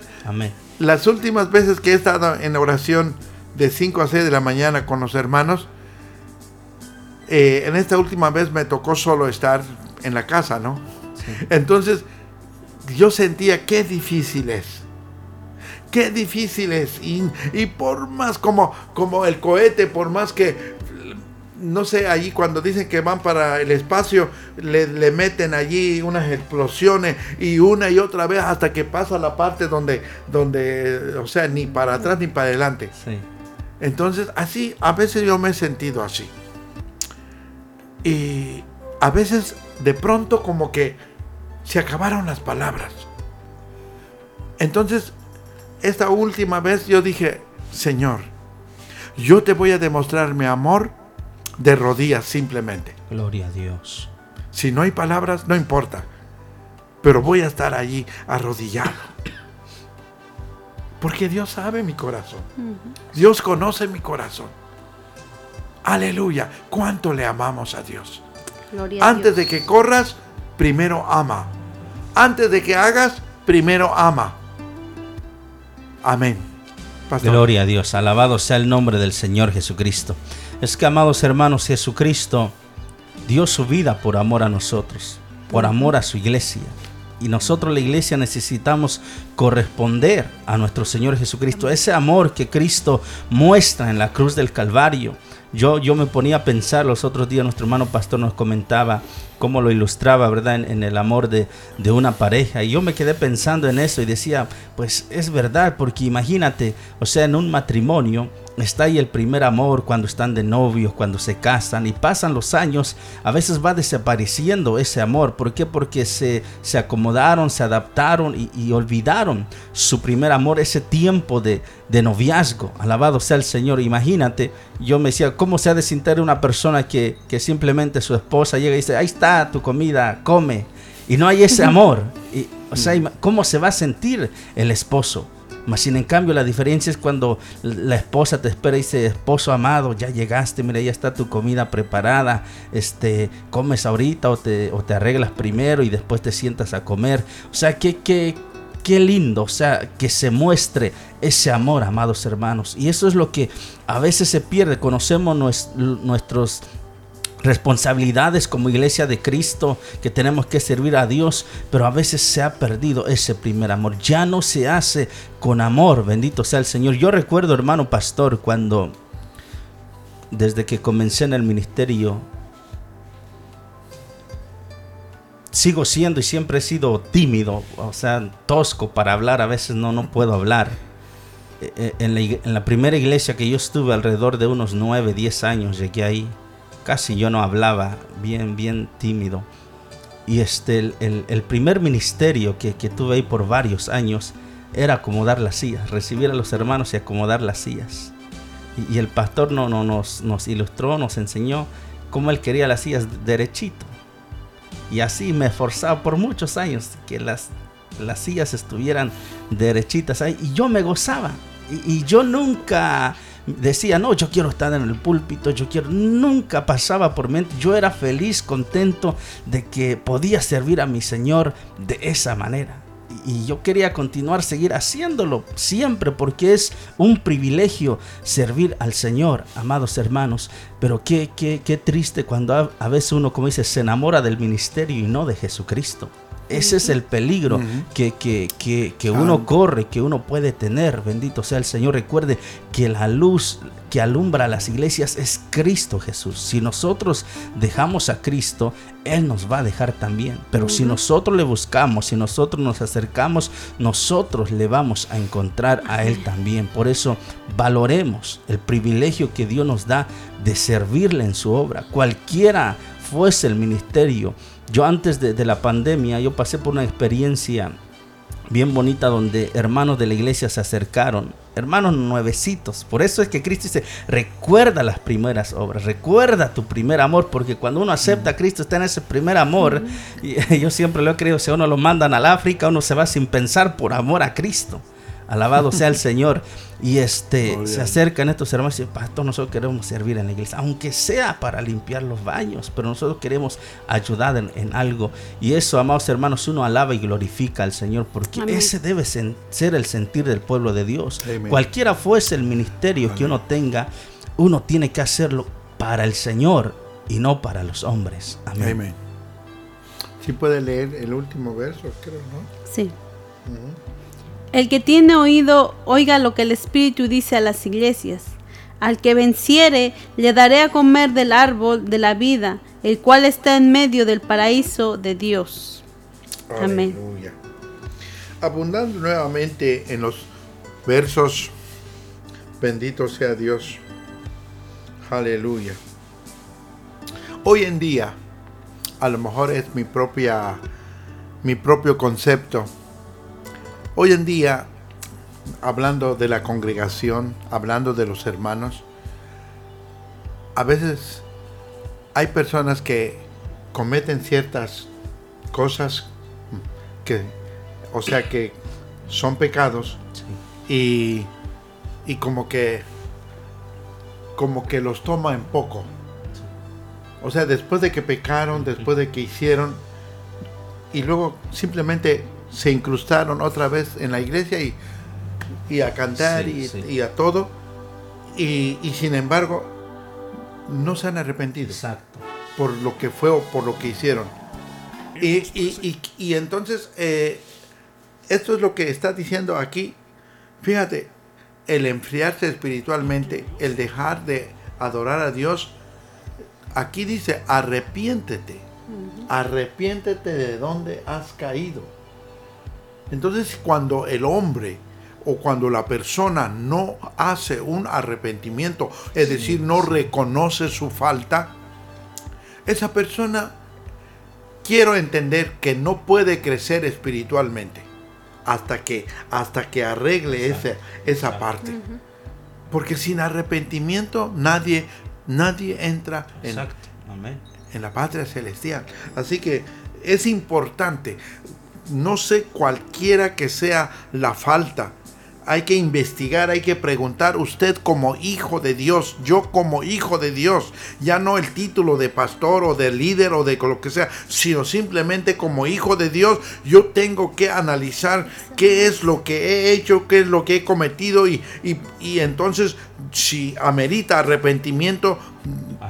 las últimas veces que he estado en oración de 5 a 6 de la mañana con los hermanos, eh, en esta última vez me tocó solo estar en la casa, ¿no? Entonces, yo sentía qué difícil es. Qué difícil es. Y, y, por más como, como el cohete, por más que no sé, allí cuando dicen que van para el espacio, le, meten allí unas explosiones y una y otra vez hasta que pasa la parte donde, donde o sea, ni para atrás ni para adelante. Entonces, así, a veces yo me he sentido así. Y a veces, de pronto, como que se acabaron las palabras. Entonces, esta última vez yo dije, Señor, yo te voy a demostrar mi amor de rodillas simplemente. Gloria a Dios. Si no hay palabras, no importa. Pero voy a estar allí arrodillado. Porque Dios sabe mi corazón. Dios conoce mi corazón. Aleluya. ¿Cuánto le amamos a Dios? Gloria a Antes Dios. de que corras, primero ama. Antes de que hagas, primero ama. Amén. Pastor. Gloria a Dios, alabado sea el nombre del Señor Jesucristo. Es que, amados hermanos, Jesucristo dio su vida por amor a nosotros, por amor a su iglesia. Y nosotros, la iglesia, necesitamos corresponder a nuestro Señor Jesucristo. Ese amor que Cristo muestra en la cruz del Calvario. Yo, yo me ponía a pensar los otros días, nuestro hermano pastor nos comentaba cómo lo ilustraba, ¿verdad? En, en el amor de, de una pareja. Y yo me quedé pensando en eso y decía, pues es verdad, porque imagínate, o sea, en un matrimonio está ahí el primer amor cuando están de novios, cuando se casan y pasan los años, a veces va desapareciendo ese amor. ¿Por qué? Porque se, se acomodaron, se adaptaron y, olvidaron su primer amor, ese tiempo de, de noviazgo. Alabado sea el Señor. Imagínate, yo me decía, ¿cómo se ha de sentir una persona que, que simplemente su esposa llega y dice, ahí está tu comida, come? Y no hay ese amor. Y, o sea, ¿cómo se va a sentir el esposo? Mas sin en cambio la diferencia es cuando la esposa te espera y dice, esposo amado, ya llegaste, mira, ya está tu comida preparada, este, comes ahorita o te, o te arreglas primero y después te sientas a comer. O sea, qué, qué, qué lindo, o sea, que se muestre ese amor, amados hermanos. Y eso es lo que a veces se pierde. Conocemos nues- nuestros responsabilidades como iglesia de Cristo que tenemos que servir a Dios, pero a veces se ha perdido ese primer amor. Ya no se hace con amor, bendito sea el Señor. Yo recuerdo, hermano pastor, cuando desde que comencé en el ministerio sigo siendo y siempre he sido tímido, o sea, tosco para hablar, a veces no no puedo hablar. Eh, eh, En la, en la primera iglesia que yo estuve alrededor de unos 9, 10 años llegué ahí casi yo no hablaba, bien, bien tímido. Y este, el, el- primer ministerio que, que tuve ahí por varios años era acomodar las sillas, recibir a los hermanos y acomodar las sillas. Y, el pastor no, no, nos, nos ilustró, nos enseñó cómo él quería las sillas derechito. Y así me esforzaba por muchos años que las, las sillas estuvieran derechitas ahí. Y yo me gozaba. Y yo nunca decía, no, yo quiero estar en el púlpito, yo quiero, nunca pasaba por mente, yo era feliz, contento de que podía servir a mi Señor de esa manera. Y yo quería continuar, seguir haciéndolo siempre, porque es un privilegio servir al Señor, amados hermanos. Pero qué, qué, qué triste cuando a, a veces uno, como dice, se enamora del ministerio y no de Jesucristo. Ese es el peligro que, que, que, que uno corre, que uno puede tener. Bendito sea el Señor. Recuerde que la luz que alumbra las iglesias es Cristo Jesús. Si nosotros dejamos a Cristo, Él nos va a dejar también. Pero si nosotros le buscamos, si nosotros nos acercamos, nosotros le vamos a encontrar a Él también. Por eso valoremos el privilegio que Dios nos da de servirle en su obra. Cualquiera fuese el ministerio. Yo antes de, de la pandemia, yo pasé por una experiencia bien bonita donde hermanos de la iglesia se acercaron, hermanos nuevecitos. Por eso es que Cristo dice, recuerda las primeras obras, recuerda tu primer amor, porque cuando uno acepta a Cristo está en ese primer amor. Y yo siempre lo he creído, si uno lo mandan al África, uno se va sin pensar por amor a Cristo. Alabado sea el Señor. Y este se acercan estos hermanos y dicen, pastor, nosotros queremos servir en la iglesia, aunque sea para limpiar los baños, pero nosotros queremos ayudar en, en algo. Y eso, amados hermanos, uno alaba y glorifica al Señor, porque Amén. ese debe ser el sentir del pueblo de Dios. Amén. Cualquiera fuese el ministerio que uno tenga, uno tiene que hacerlo para el Señor y no para los hombres. Amén. Amén. Sí puede leer el último verso, creo, ¿no? Sí. El que tiene oído, oiga lo que el Espíritu dice a las iglesias. Al que venciere, le daré a comer del árbol de la vida, el cual está en medio del paraíso de Dios. Amén. Abundando nuevamente en los versos Bendito sea Dios. Aleluya. Hoy en día, a lo mejor es mi propia mi propio concepto. Hoy en día, hablando de la congregación, hablando de los hermanos, a veces hay personas que cometen ciertas cosas que, o sea, que son pecados y, y como que, como que los toma en poco. O sea, después de que pecaron, después de que hicieron, y luego simplemente se incrustaron otra vez en la iglesia y, y a cantar Sí, y, sí. y a todo, y, y sin embargo no se han arrepentido Exacto. por lo que fue o por lo que hicieron. Y, y- y- y entonces, eh, esto es lo que está diciendo aquí. Fíjate, el enfriarse espiritualmente, el dejar de adorar a Dios, aquí dice, arrepiéntete. Arrepiéntete de donde has caído. Entonces, cuando el hombre o cuando la persona no hace un arrepentimiento, es decir, no reconoce su falta, esa persona quiero entender que no puede crecer espiritualmente hasta que hasta que arregle esa, esa parte. Porque sin arrepentimiento nadie nadie entra en, Exacto. Amén. en la patria celestial. Así que es importante, no sé cualquiera que sea la falta, hay que investigar, hay que preguntar usted como hijo de Dios, yo como hijo de Dios, ya no el título de pastor o de líder o de lo que sea, sino simplemente como hijo de Dios, yo tengo que analizar qué es lo que he hecho, qué es lo que he cometido y, y- y entonces si amerita arrepentimiento,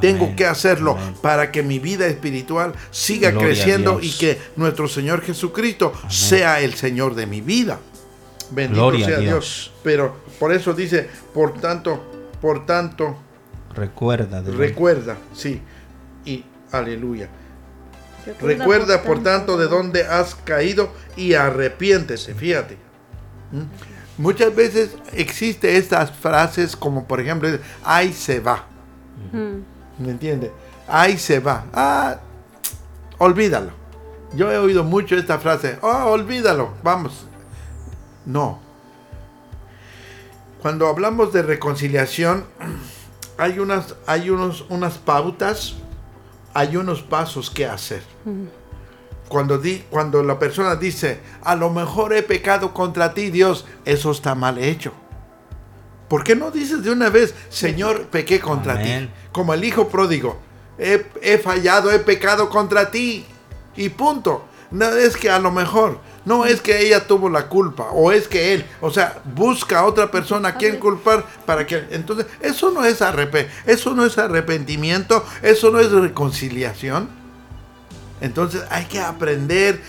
tengo Amén. que hacerlo Amén. para que mi vida espiritual siga Gloria creciendo y que nuestro Señor Jesucristo sea el Señor de mi vida. Bendito Gloria a sea Dios. Dios. Pero por eso dice, por tanto, por tanto, Recuerda. De recuerda, sí, y aleluya. Recuerda, por tanto, de dónde has caído y arrepiéntese, fíjate. ¿Mm? Muchas veces existe estas frases como por ejemplo, ahí se va. ¿Me entiende? Ahí se va. Ah, olvídalo. Yo he oído mucho esta frase. Oh, olvídalo. Vamos. No. Cuando hablamos de reconciliación, hay unas, hay unos, unas pautas, hay unos pasos que hacer. Cuando, di, cuando la persona dice, a lo mejor he pecado contra ti, Dios, eso está mal hecho. ¿Por qué no dices de una vez, Señor, pequé contra Amén. ti? Como el hijo pródigo, he, he fallado, he pecado contra ti. Y punto. No es que a lo mejor, no es que ella tuvo la culpa, o es que él, o sea, busca a otra persona a quien culpar para que. Entonces, eso no es arrepe, eso no es arrepentimiento, eso no es reconciliación. Entonces hay que aprender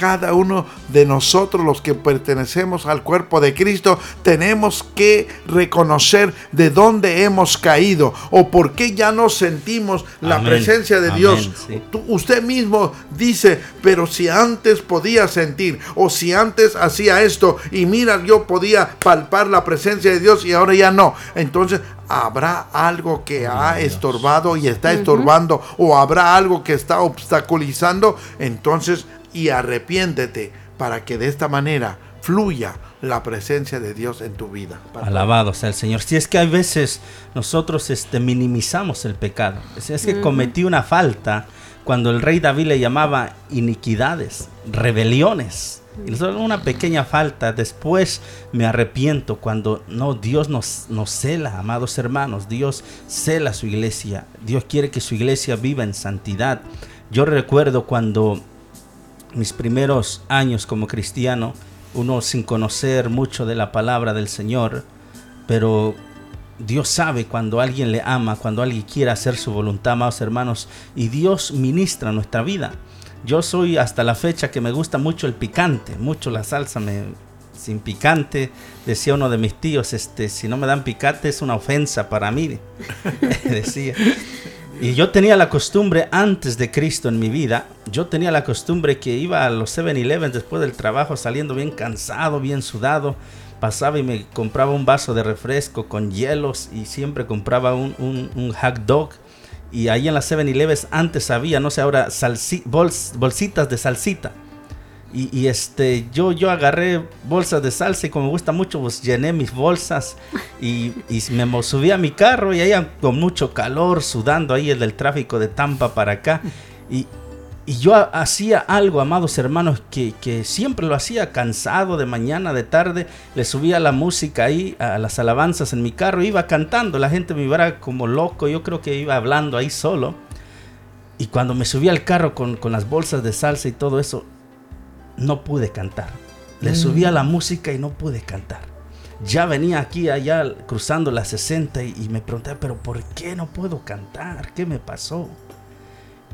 cada uno de nosotros los que pertenecemos al cuerpo de Cristo tenemos que reconocer de dónde hemos caído o por qué ya no sentimos la Amén. presencia de Amén, Dios. sí. Tú- usted mismo dice, pero si antes podía sentir o si antes hacía esto y mira, yo podía palpar la presencia de Dios y ahora ya no. Entonces, ¿habrá algo que ha estorbado y está estorbando o habrá algo que está obstaculizando? Entonces, y arrepiéntete para que de esta manera fluya la presencia de Dios en tu vida. Alabado sea el Señor. Si es que hay veces nosotros este, minimizamos el pecado. Si es que cometí una falta cuando el rey David le llamaba iniquidades, rebeliones. Y solo una pequeña falta, después me arrepiento cuando no, Dios nos, nos cela, amados hermanos, Dios cela su iglesia, Dios quiere que su iglesia viva en santidad. Yo recuerdo cuando mis primeros años como cristiano, uno sin conocer mucho de la palabra del Señor, pero Dios sabe cuando alguien le ama, cuando alguien quiere hacer su voluntad, amados hermanos, y Dios ministra nuestra vida. Yo soy hasta la fecha que me gusta mucho el picante, mucho la salsa, sin picante, decía uno de mis tíos, este, si no me dan picante es una ofensa para mí, decía. Y yo tenía la costumbre antes de Cristo en mi vida, yo tenía la costumbre que iba a los 7-Eleven después del trabajo saliendo bien cansado, bien sudado, pasaba y me compraba un vaso de refresco con hielos y siempre compraba un, un, hot dog. Y ahí en las 7-Eleven antes había, no sé, ahora bolsitas de salsita. Y, este, yo, yo agarré bolsas de salsa y como me gusta mucho, pues llené mis bolsas y, y me subí a mi carro y ahí con mucho calor, sudando ahí el del tráfico de Tampa para acá. Y, y yo hacía algo, amados hermanos, que, que, siempre lo hacía cansado de mañana, de tarde. Le subía la música ahí, a las alabanzas en mi carro, iba cantando. La gente me iba como loco, yo creo que iba hablando ahí solo. Y cuando me subí al carro con, con las bolsas de salsa y todo eso, no pude cantar. Le subí a la música y no pude cantar. Ya venía aquí, allá, cruzando la 60 y, me pregunté, pero ¿por qué no puedo cantar? ¿Qué me pasó?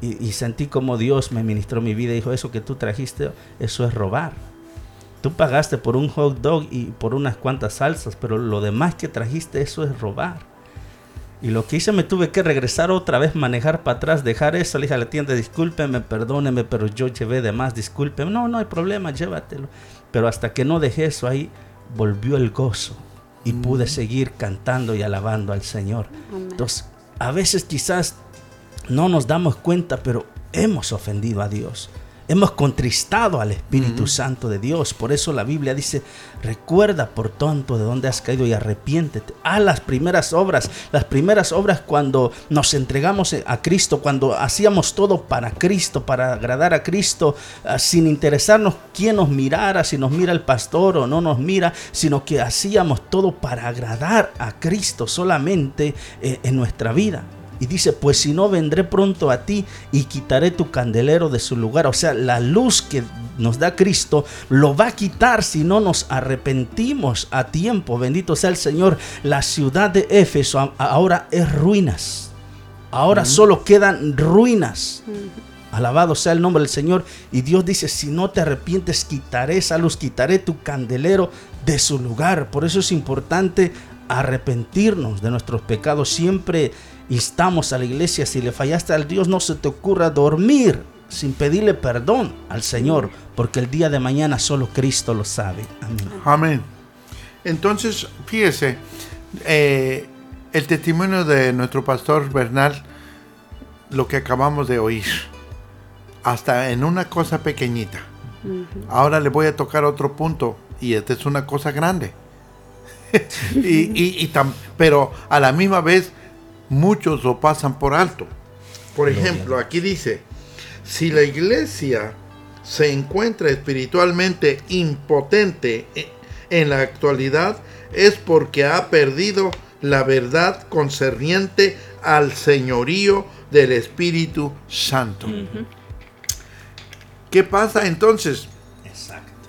Y, sentí como Dios me ministró mi vida y dijo, eso que tú trajiste, eso es robar. Tú pagaste por un hot dog y por unas cuantas salsas, pero lo demás que trajiste, eso es robar. Y lo que hice, me tuve que regresar otra vez, manejar para atrás, dejar eso. Le dije a la tienda, discúlpeme, perdóneme, pero yo llevé de más, discúlpeme. No, no hay problema, llévatelo. Pero hasta que no dejé eso ahí, volvió el gozo. Y mm. pude seguir cantando y alabando al Señor. Entonces, a veces quizás no nos damos cuenta, pero hemos ofendido a Dios. Hemos contristado al Espíritu Santo de Dios. Por eso la Biblia dice, recuerda por tanto de dónde has caído y arrepiéntete. A las primeras obras, las primeras obras cuando nos entregamos a Cristo, cuando hacíamos todo para Cristo, para agradar a Cristo, ah, sin interesarnos quién nos mirara, si nos mira el pastor o no nos mira, sino que hacíamos todo para agradar a Cristo solamente eh, en nuestra vida. Y dice, pues si no, vendré pronto a ti y quitaré tu candelero de su lugar. O sea, la luz que nos da Cristo lo va a quitar si no nos arrepentimos a tiempo. Bendito sea el Señor. La ciudad de Éfeso ahora es ruinas. Ahora solo quedan ruinas. Alabado sea el nombre del Señor. Y Dios dice, si no te arrepientes, quitaré esa luz, quitaré tu candelero de su lugar. Por eso es importante arrepentirnos de nuestros pecados. Siempre instamos a la iglesia, si le fallaste al Dios, no se te ocurra dormir sin pedirle perdón al Señor, porque el día de mañana solo Cristo lo sabe. Amén. Amén. Entonces, fíjese, eh, el testimonio de nuestro pastor Bernal, lo que acabamos de oír, hasta en una cosa pequeñita. Ahora le voy a tocar otro punto, y esta es una cosa grande. y, pero a la misma vez muchos lo pasan por alto. Por ejemplo, aquí dice, si la iglesia se encuentra espiritualmente impotente e, en la actualidad, es porque ha perdido la verdad concerniente al señorío del Espíritu Santo. ¿Qué pasa entonces?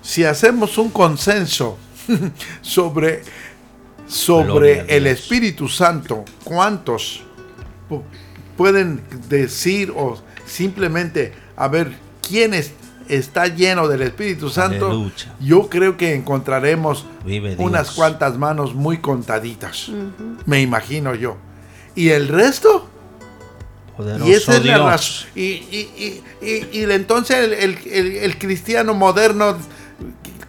Si hacemos un consenso sobre sobre el Espíritu Santo, ¿cuántos pueden decir o simplemente a ver quién está lleno del Espíritu Santo? Yo creo que encontraremos unas cuantas manos muy contaditas, me imagino yo. ¿Y el resto? y esa es la razón. Y, y, y, entonces el cristiano moderno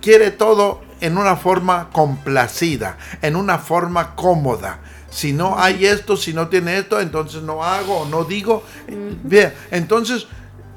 quiere todo en una forma complacida, en una forma cómoda. Si no hay esto, si no tiene esto, entonces no hago o no digo. Bien, entonces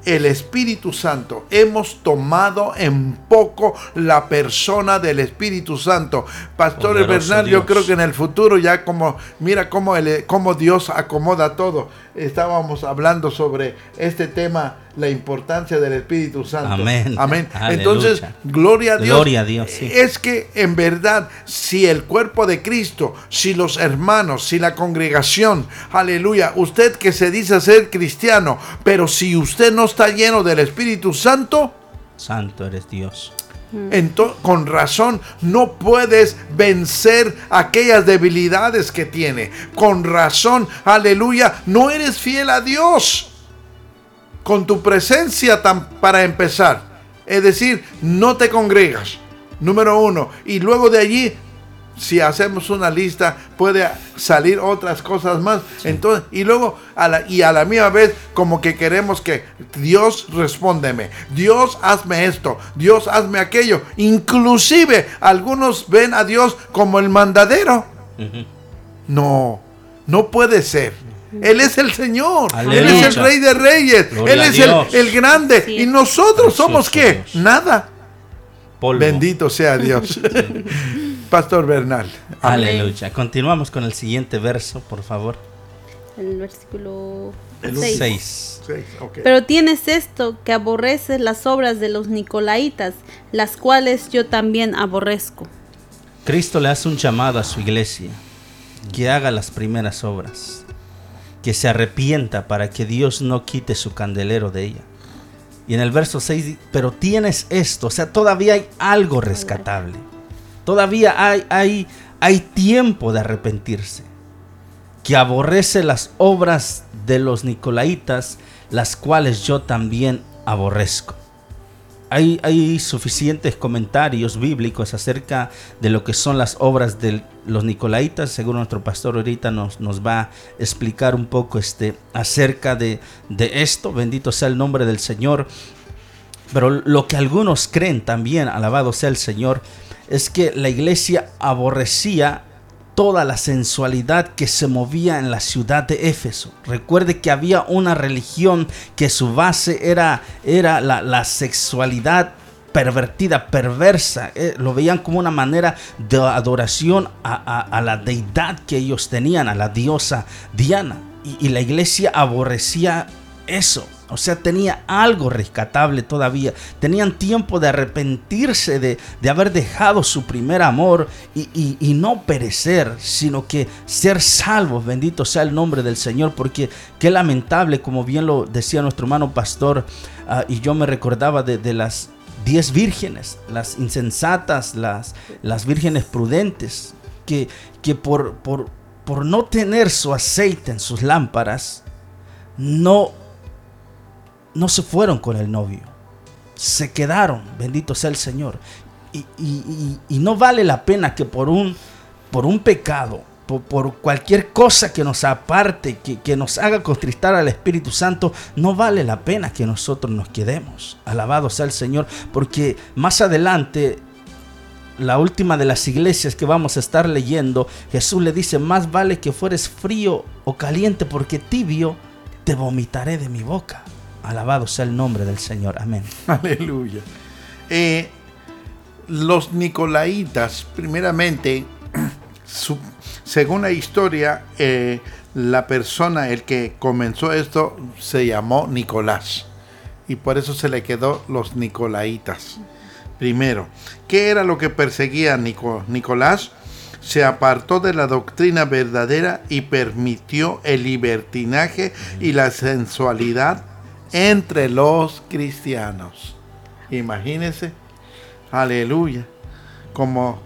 el Espíritu Santo. Hemos tomado en poco la persona del Espíritu Santo. Pastor Bernal, yo creo que en el futuro ya como, mira cómo, el, cómo Dios acomoda todo. Estábamos hablando sobre este tema la importancia del Espíritu Santo. Amén. Amén. Entonces, gloria a Dios. Gloria a Dios. Es que en verdad, si el cuerpo de Cristo, si los hermanos, si la congregación, aleluya, usted que se dice ser cristiano, pero si usted no está lleno del Espíritu Santo, Santo eres Dios. Con razón no puedes vencer aquellas debilidades que tiene. Con razón, aleluya, no eres fiel a Dios con tu presencia tan, para empezar. Es decir, no te congregas. Número uno. Y luego de allí si hacemos una lista puede salir otras cosas más. Entonces, y luego a la, y a la misma vez como que queremos que Dios respóndeme, Dios hazme esto, Dios hazme aquello. Inclusive algunos ven a Dios como el mandadero. No, no puede ser. Él es el Señor, Él es el Rey de Reyes, Él es el, grande. Y nosotros somos qué? Nada. Bendito sea Dios. Pastor Bernal. Aleluya. Continuamos con el siguiente verso, por favor. El versículo 6. Pero tienes esto, que aborreces las obras de los Nicolaitas, las cuales yo también aborrezco. Cristo le hace un llamado a su iglesia, que haga las primeras obras, que se arrepienta para que Dios no quite su candelero de ella. Y en el verso 6, pero tienes esto, o sea, todavía hay algo rescatable. Todavía hay, hay, hay tiempo de arrepentirse. Que aborrece las obras de los nicolaitas, las cuales yo también aborrezco. Hay, hay, suficientes comentarios bíblicos acerca de lo que son las obras de los nicolaitas. Según nuestro pastor ahorita nos, nos va a explicar un poco este, acerca de, de esto. Bendito sea el nombre del Señor. Pero lo que algunos creen también, alabado sea el Señor, es que la iglesia aborrecía toda la sensualidad que se movía en la ciudad de Éfeso. Recuerde que había una religión que su base era, era la, sexualidad pervertida, perversa. Eh, lo veían como una manera de adoración a, la deidad que ellos tenían, a la diosa Diana. y la iglesia aborrecía eso. O sea, tenía algo rescatable todavía. Tenían tiempo de arrepentirse de, haber dejado su primer amor y, no perecer, sino que ser salvos. Bendito sea el nombre del Señor, porque qué lamentable, como bien lo decía nuestro hermano pastor, ah, y yo me recordaba de, las diez vírgenes, las insensatas, las, las vírgenes prudentes, que, que por, por, por no tener su aceite en sus lámparas, no no se fueron con el novio. Se quedaron, bendito sea el Señor. Y, no vale la pena que por un, por un pecado, por, cualquier cosa que nos aparte, que, que nos haga contristar al Espíritu Santo, no vale la pena que nosotros nos quedemos. Alabado sea el Señor, porque más adelante la última de las iglesias que vamos a estar leyendo, Jesús le dice, más vale que fueres frío o caliente, porque tibio te vomitaré de mi boca. Alabado sea el nombre del Señor. Amén. Aleluya. Eh, los Nicolaitas, primeramente, según la historia, eh, la persona, el que comenzó esto, se llamó Nicolás. Y por eso se le quedó los Nicolaitas. Primero, ¿qué era lo que perseguía Nicolás? Se apartó de la doctrina verdadera y permitió el libertinaje y la sensualidad entre los cristianos. Imagínense, aleluya, como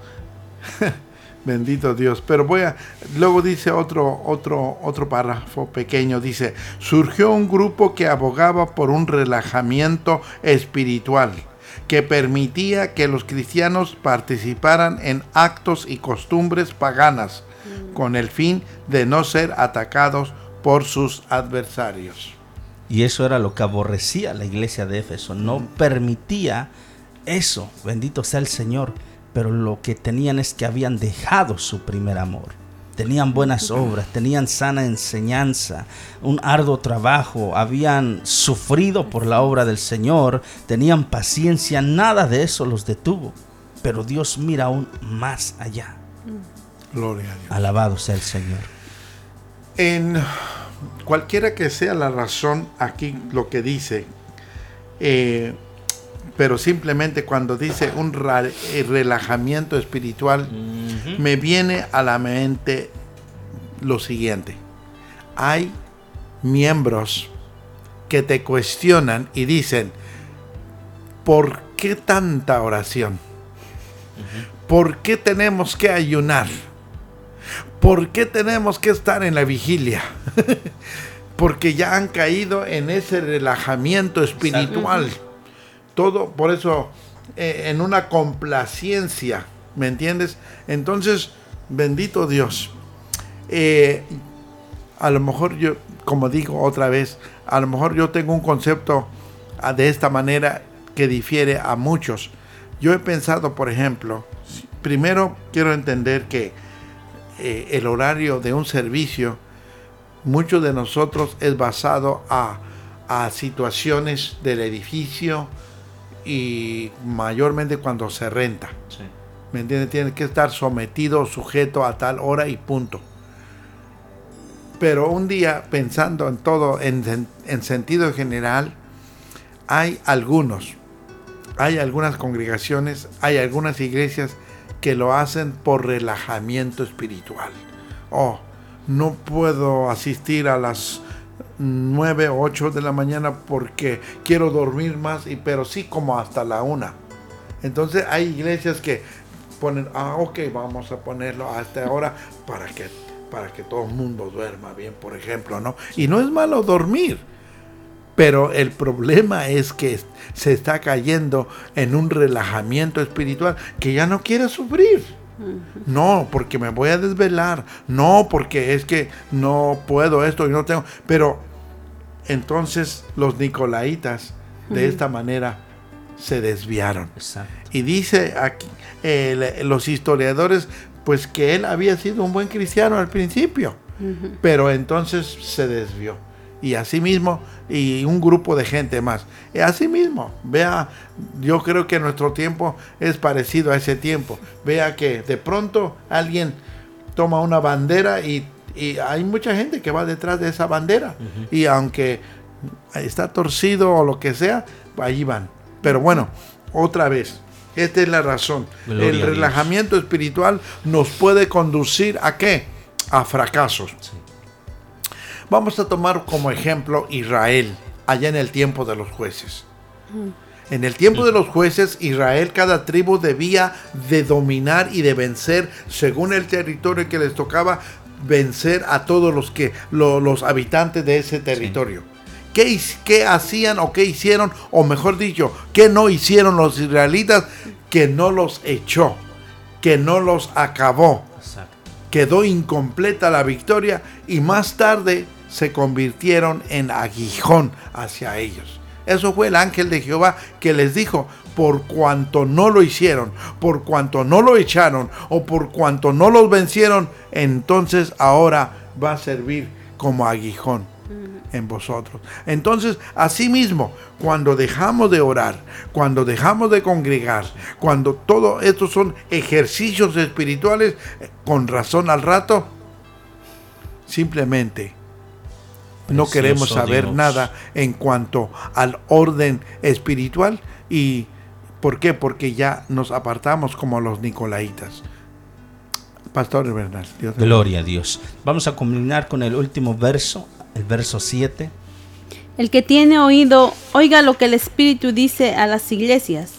bendito Dios. Pero voy a, luego dice otro, otro, otro párrafo pequeño, dice, surgió un grupo que abogaba por un relajamiento espiritual que permitía que los cristianos participaran en actos y costumbres paganas, con el fin de no ser atacados por sus adversarios. Y eso era lo que aborrecía la iglesia de Éfeso. No permitía eso. Bendito sea el Señor. Pero lo que tenían es que habían dejado su primer amor. Tenían buenas obras, tenían sana enseñanza, un arduo trabajo, habían sufrido por la obra del Señor, tenían paciencia, nada de eso los detuvo. Pero Dios mira aún más allá. Gloria a Dios. Alabado sea el Señor. En cualquiera que sea la razón aquí lo que dice, eh, pero simplemente cuando dice un eh, relajamiento espiritual, me viene a la mente lo siguiente. Hay miembros que te cuestionan y dicen, ¿por qué tanta oración? ¿Por qué tenemos que ayunar? ¿Por qué tenemos que estar en la vigilia? Porque ya han caído en ese relajamiento espiritual. Todo, por eso, eh, en una complacencia ¿Me entiendes? Entonces, bendito Dios. Eh, a lo mejor yo, como digo otra vez, a lo mejor yo tengo un concepto ah, de esta manera que difiere a muchos. Yo he pensado, por ejemplo, primero quiero entender que eh, el horario de un servicio, muchos de nosotros es basado a, a situaciones del edificio y mayormente cuando se renta. ¿Me entiendes? Tiene que estar sometido, sujeto a tal hora y punto. Pero un día, pensando en todo, en, en sentido general, hay algunos, hay algunas congregaciones, hay algunas iglesias que lo hacen por relajamiento espiritual. Oh, no puedo asistir a las 9 o 8 de la mañana porque quiero dormir más, y, pero sí como hasta la 1. Entonces hay iglesias que ponen, ah, ok, vamos a ponerlo hasta ahora para que, para que todo el mundo duerma bien, por ejemplo, ¿no? Y no es malo dormir, pero el problema es que se está cayendo en un relajamiento espiritual que ya no quiere sufrir. No, porque me voy a desvelar. No, porque es que no puedo esto y no tengo. Pero entonces los nicolaitas de esta manera se desviaron. Y dice aquí los historiadores pues que él había sido un buen cristiano al principio, pero entonces se desvió y asimismo y un grupo de gente más. Y asimismo, vea, yo creo que nuestro tiempo es parecido a ese tiempo. Vea que de pronto alguien toma una bandera y, hay mucha gente que va detrás de esa bandera. Y aunque está torcido o lo que sea, allí van. Pero bueno, otra vez, esta es la razón. El relajamiento espiritual nos puede conducir a qué? A fracasos. Vamos a tomar como ejemplo Israel, allá en el tiempo de los jueces. En el tiempo de los jueces, Israel, cada tribu debía de dominar y de vencer, según el territorio que les tocaba, vencer a todos los que los habitantes de ese territorio. ¿Qué, ¿Qué, hacían o qué hicieron? O mejor dicho, ¿qué no hicieron los israelitas? Que no los echó, que no los acabó. Quedó incompleta la victoria y más tarde se convirtieron en aguijón hacia ellos. Eso fue el ángel de Jehová que les dijo, por cuanto no lo hicieron, por cuanto no lo echaron o por cuanto no los vencieron, entonces ahora va a servir como aguijón en vosotros. Entonces, asimismo, cuando dejamos de orar, cuando dejamos de congregar, cuando todo estos son ejercicios espirituales, con razón al rato, simplemente no queremos saber nada en cuanto al orden espiritual. ¿Y por qué? Porque ya nos apartamos como los nicolaitas. Pastor Bernal. Gloria a Dios. Vamos a culminar con el último verso, el verso 7. El que tiene oído, oiga lo que el Espíritu dice a las iglesias.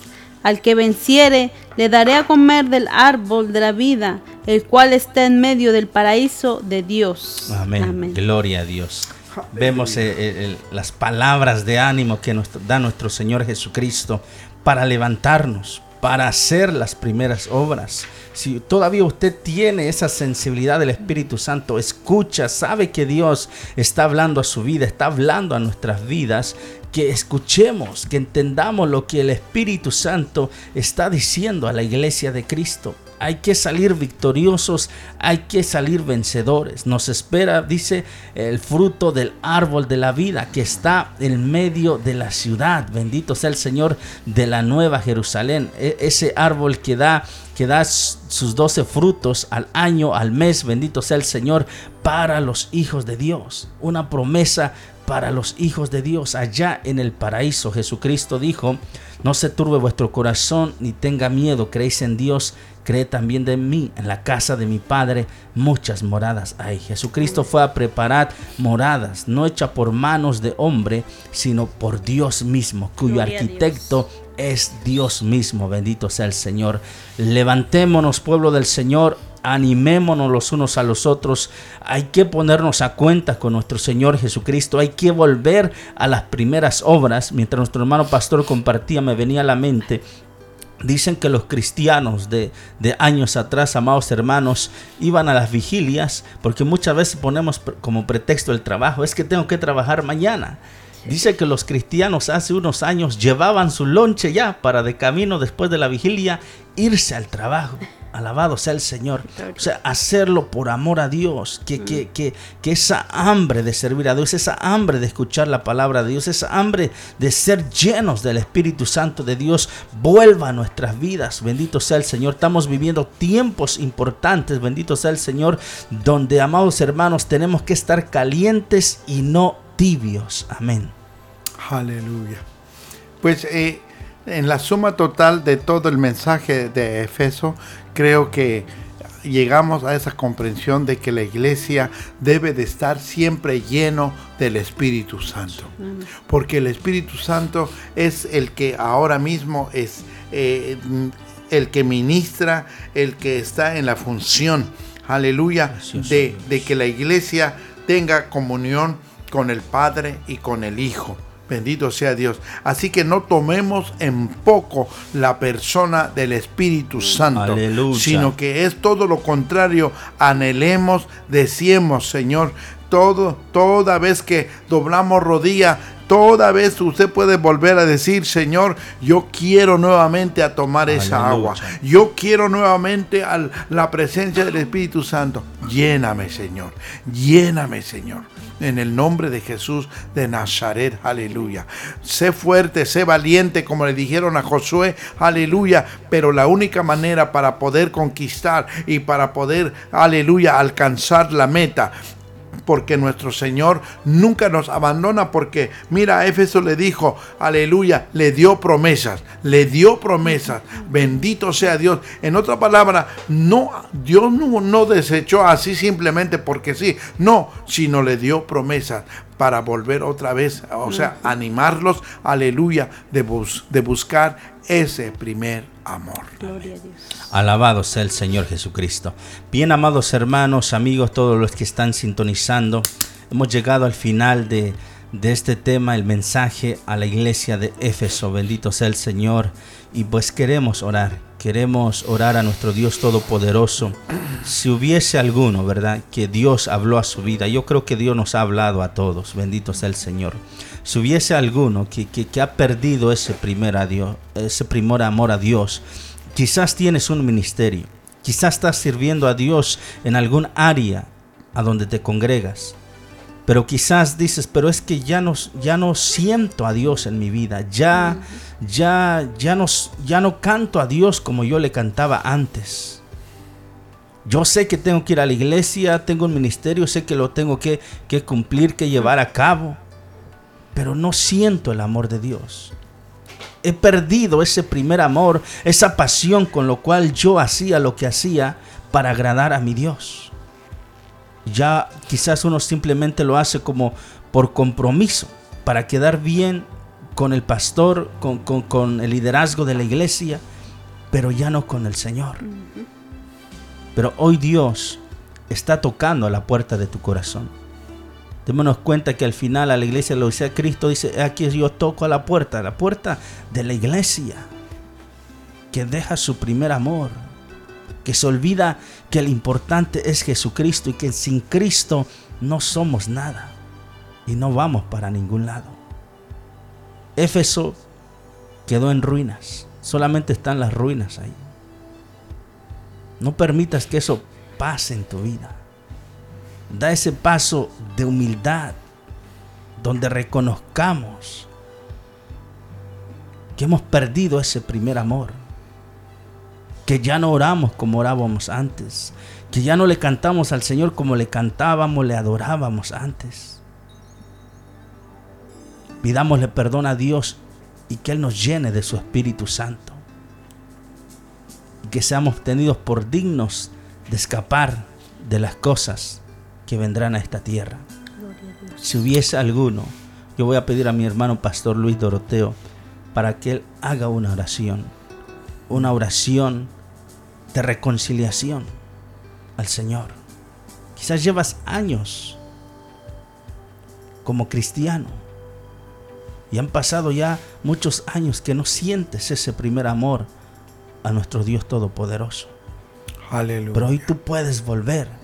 Al que venciere, le daré a comer del árbol de la vida, el cual está en medio del paraíso de Dios. Amén. Gloria a Dios. Vemos eh, eh, las palabras de ánimo que nos da nuestro Señor Jesucristo para levantarnos, para hacer las primeras obras. Si todavía usted tiene esa sensibilidad del Espíritu Santo, escucha, sabe que Dios está hablando a su vida, está hablando a nuestras vidas, que escuchemos, que entendamos lo que el Espíritu Santo está diciendo a la iglesia de Cristo hay que salir victoriosos, hay que salir vencedores. Nos espera, dice, el fruto del árbol de la vida que está en medio de la ciudad. Bendito sea el Señor de la nueva Jerusalén. E, ese árbol que da que da sus doce frutos al año, al mes, bendito sea el Señor, para los hijos de Dios. Una promesa para los hijos de Dios allá en el paraíso. Jesucristo dijo, no se turbe vuestro corazón ni tenga miedo, creéis en Dios, cree también de mí. En la casa de mi Padre muchas moradas hay. Jesucristo fue a preparar moradas, no hecha por manos de hombre, sino por Dios mismo, cuyo arquitecto es Dios mismo. Bendito sea el Señor. Levantémonos, pueblo del Señor, animémonos los unos a los otros. Hay que ponernos a cuenta con nuestro Señor Jesucristo. Hay que volver a las primeras obras. Mientras nuestro hermano pastor compartía, me venía a la mente Dicen que los cristianos de, años atrás, amados hermanos, iban a las vigilias porque muchas veces ponemos como pretexto el trabajo. Es que tengo que trabajar mañana. Dice que los cristianos hace unos años llevaban su lonche ya para de camino después de la vigilia irse al trabajo. Alabado sea el Señor. O sea, hacerlo por amor a Dios. Que, que, que, que, esa hambre de servir a Dios, esa hambre de escuchar la palabra de Dios, esa hambre de ser llenos del Espíritu Santo de Dios vuelva a nuestras vidas. Bendito sea el Señor. Estamos viviendo tiempos importantes. Bendito sea el Señor. Donde, amados hermanos, tenemos que estar calientes y no tibios. Amén. Aleluya. Pues eh, en la suma total de todo el mensaje de Efeso, creo que llegamos a esa comprensión de que la iglesia debe de estar siempre lleno del Espíritu Santo. Porque el Espíritu Santo es el que ahora mismo es eh, el que ministra, el que está en la función, aleluya, de, de que la iglesia tenga comunión con el Padre y con el Hijo. Bendito sea Dios. Así que no tomemos en poco la persona del Espíritu Santo, Aleluya. sino que es todo lo contrario. Anhelemos, deseemos, Señor, todo, toda vez que doblamos rodilla, toda vez usted puede volver a decir, Señor, yo quiero nuevamente a tomar esa agua. Yo quiero nuevamente a la presencia del Espíritu Santo. Lléname, Señor. Lléname, Señor. En el nombre de Jesús de Nazaret, aleluya. Sé fuerte, sé valiente, como le dijeron a Josué, aleluya. Pero la única manera para poder conquistar y para poder, aleluya, alcanzar la meta porque nuestro Señor nunca nos abandona, porque mira, Éfeso le dijo, aleluya, le dio promesas, le dio promesas, bendito sea Dios. En otra palabra, no, Dios no, no desechó así simplemente porque sí, no, sino le dio promesas para volver otra vez, o sea, animarlos, aleluya, de, bus, de buscar ese primer amor. Gloria a Dios. Alabado sea el Señor Jesucristo. Bien, amados hermanos, amigos, todos los que están sintonizando, hemos llegado al final de, de este tema, el mensaje a la iglesia de Éfeso. Bendito sea el Señor. Y pues queremos orar, queremos orar a nuestro Dios Todopoderoso. Si hubiese alguno, ¿verdad? Que Dios habló a su vida, yo creo que Dios nos ha hablado a todos. Bendito sea el Señor. Si hubiese alguno que, que, ha perdido ese primer, a Dios, ese primer amor a Dios, quizás tienes un ministerio, quizás estás sirviendo a Dios en algún área a donde te congregas. Pero quizás dices, pero es que ya no, ya no siento a Dios en mi vida, ya, ya, ya no, ya no canto a Dios como yo le cantaba antes. Yo sé que tengo que ir a la iglesia, tengo un ministerio, sé que lo tengo que cumplir, que llevar a cabo, pero no siento el amor de Dios. He perdido ese primer amor, esa pasión con lo cual yo hacía lo que hacía para agradar a mi Dios. Ya quizás uno simplemente lo hace como por compromiso, para quedar bien con el pastor, con, con, con el liderazgo de la iglesia, pero ya no con el Señor. Pero hoy Dios está tocando a la puerta de tu corazón. Démonos cuenta que al final a la iglesia lo dice Cristo, dice, aquí yo toco a la puerta, la puerta de la iglesia, que deja su primer amor, que se olvida que el importante es Jesucristo y que sin Cristo no somos nada y no vamos para ningún lado. Éfeso quedó en ruinas, solamente están las ruinas ahí. No permitas que eso pase en tu vida. Da ese paso de humildad donde reconozcamos que hemos perdido ese primer amor, que ya no oramos como orábamos antes, que ya no le cantamos al Señor como le cantábamos, le adorábamos antes. Pidámosle perdón a Dios y que Él nos llene de su Espíritu Santo. Y que seamos tenidos por dignos de escapar de las cosas que vendrán a esta tierra. Si hubiese alguno, yo voy a pedir a mi hermano Pastor Luis Doroteo para que él haga una oración, una oración de reconciliación al Señor. Quizás llevas años como cristiano y han pasado ya muchos años que no sientes ese primer amor a nuestro Dios Todopoderoso. Aleluya. Pero hoy tú puedes volver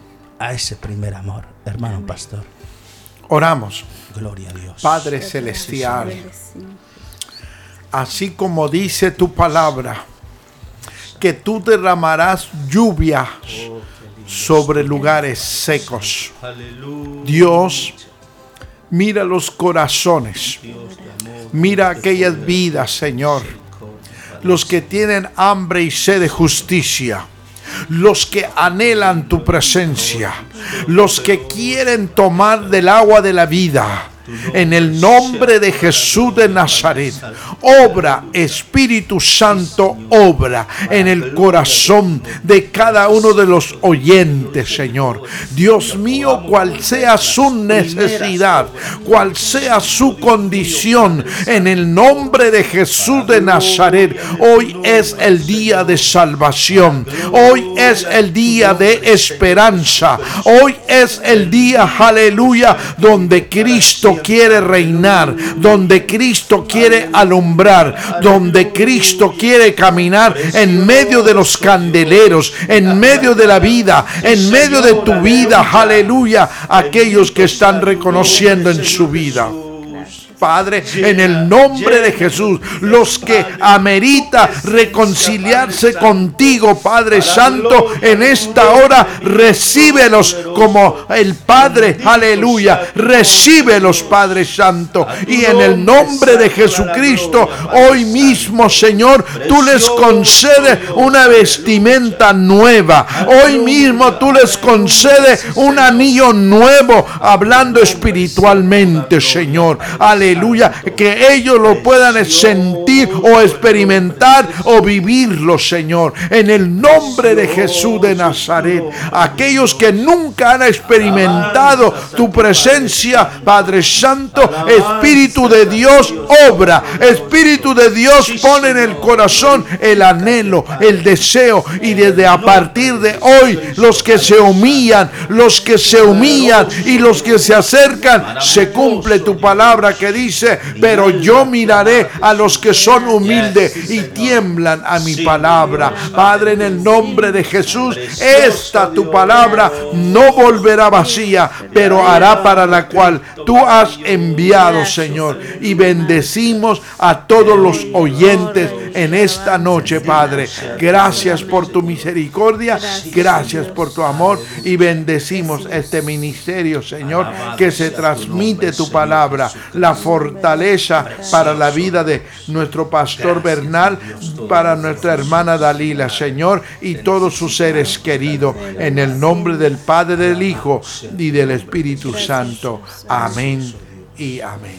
a ese primer amor, hermano pastor. Oramos. Gloria a Dios. Padre Celestial, así como dice tu palabra, que tú derramarás lluvia sobre lugares secos. Dios, mira los corazones, mira aquellas vidas, Señor, los que tienen hambre y sed de justicia. Los que anhelan tu presencia, los que quieren tomar del agua de la vida, en el nombre de Jesús de Nazaret, obra, Espíritu Santo, obra en el corazón de cada uno de los oyentes, Señor. Dios mío, cual sea su necesidad, cual sea su condición, en el nombre de Jesús de Nazaret, hoy es el día de salvación, hoy es el día de esperanza, hoy es el día, aleluya, donde Cristo quiere reinar, donde Cristo quiere alumbrar, donde Cristo quiere caminar en medio de los candeleros, en medio de la vida, en medio de tu vida, aleluya, aquellos que están reconociendo en su vida. Padre, en el nombre de Jesús, los que amerita reconciliarse contigo, Padre Santo, en esta hora, recíbelos como el Padre, aleluya, recíbelos, Padre Santo, y en el nombre de Jesucristo, hoy mismo, Señor, tú les concedes una vestimenta nueva, hoy mismo tú les concedes un anillo nuevo, hablando espiritualmente, Señor, aleluya, que ellos lo puedan sentir o experimentar o vivirlo, Señor, en el nombre de Jesús de Nazaret. Aquellos que nunca han experimentado tu presencia, Padre Santo, Espíritu de Dios, obra, Espíritu de Dios pone en el corazón el anhelo, el deseo, y desde a partir de hoy, los que se humillan, los que se humillan y los que se acercan, se cumple tu palabra que dice, pero yo miraré a los que son humildes y tiemblan a mi palabra. Padre, en el nombre de Jesús, esta tu palabra no volverá vacía, pero hará para la cual tú has enviado, Señor. Y bendecimos a todos los oyentes en esta noche, Padre. Gracias por tu misericordia, gracias por tu amor y bendecimos este ministerio, Señor, que se transmite tu palabra, la fortaleza para la vida de nuestro pastor Bernal, para nuestra hermana Dalila, Señor, y todos sus seres queridos, en el nombre del Padre, del Hijo y del Espíritu Santo. Amén y amén.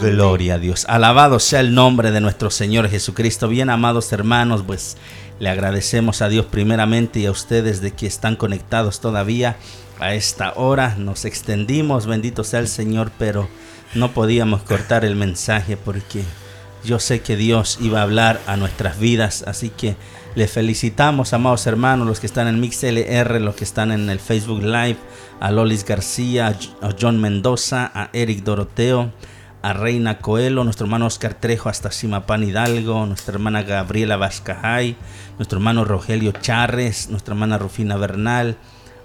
Gloria a Dios. Alabado sea el nombre de nuestro Señor Jesucristo. Bien amados hermanos, pues le agradecemos a Dios primeramente y a ustedes de que están conectados todavía a esta hora. Nos extendimos, bendito sea el Señor, pero no podíamos cortar el mensaje porque yo sé que Dios iba a hablar a nuestras vidas. Así que le felicitamos, amados hermanos, los que están en MixLR, los que están en el Facebook Live, a Lolis García, a John Mendoza, a Eric Doroteo a Reina Coelho, nuestro hermano Oscar Trejo hasta Simapán Hidalgo, nuestra hermana Gabriela Vascajay, nuestro hermano Rogelio Charres, nuestra hermana Rufina Bernal,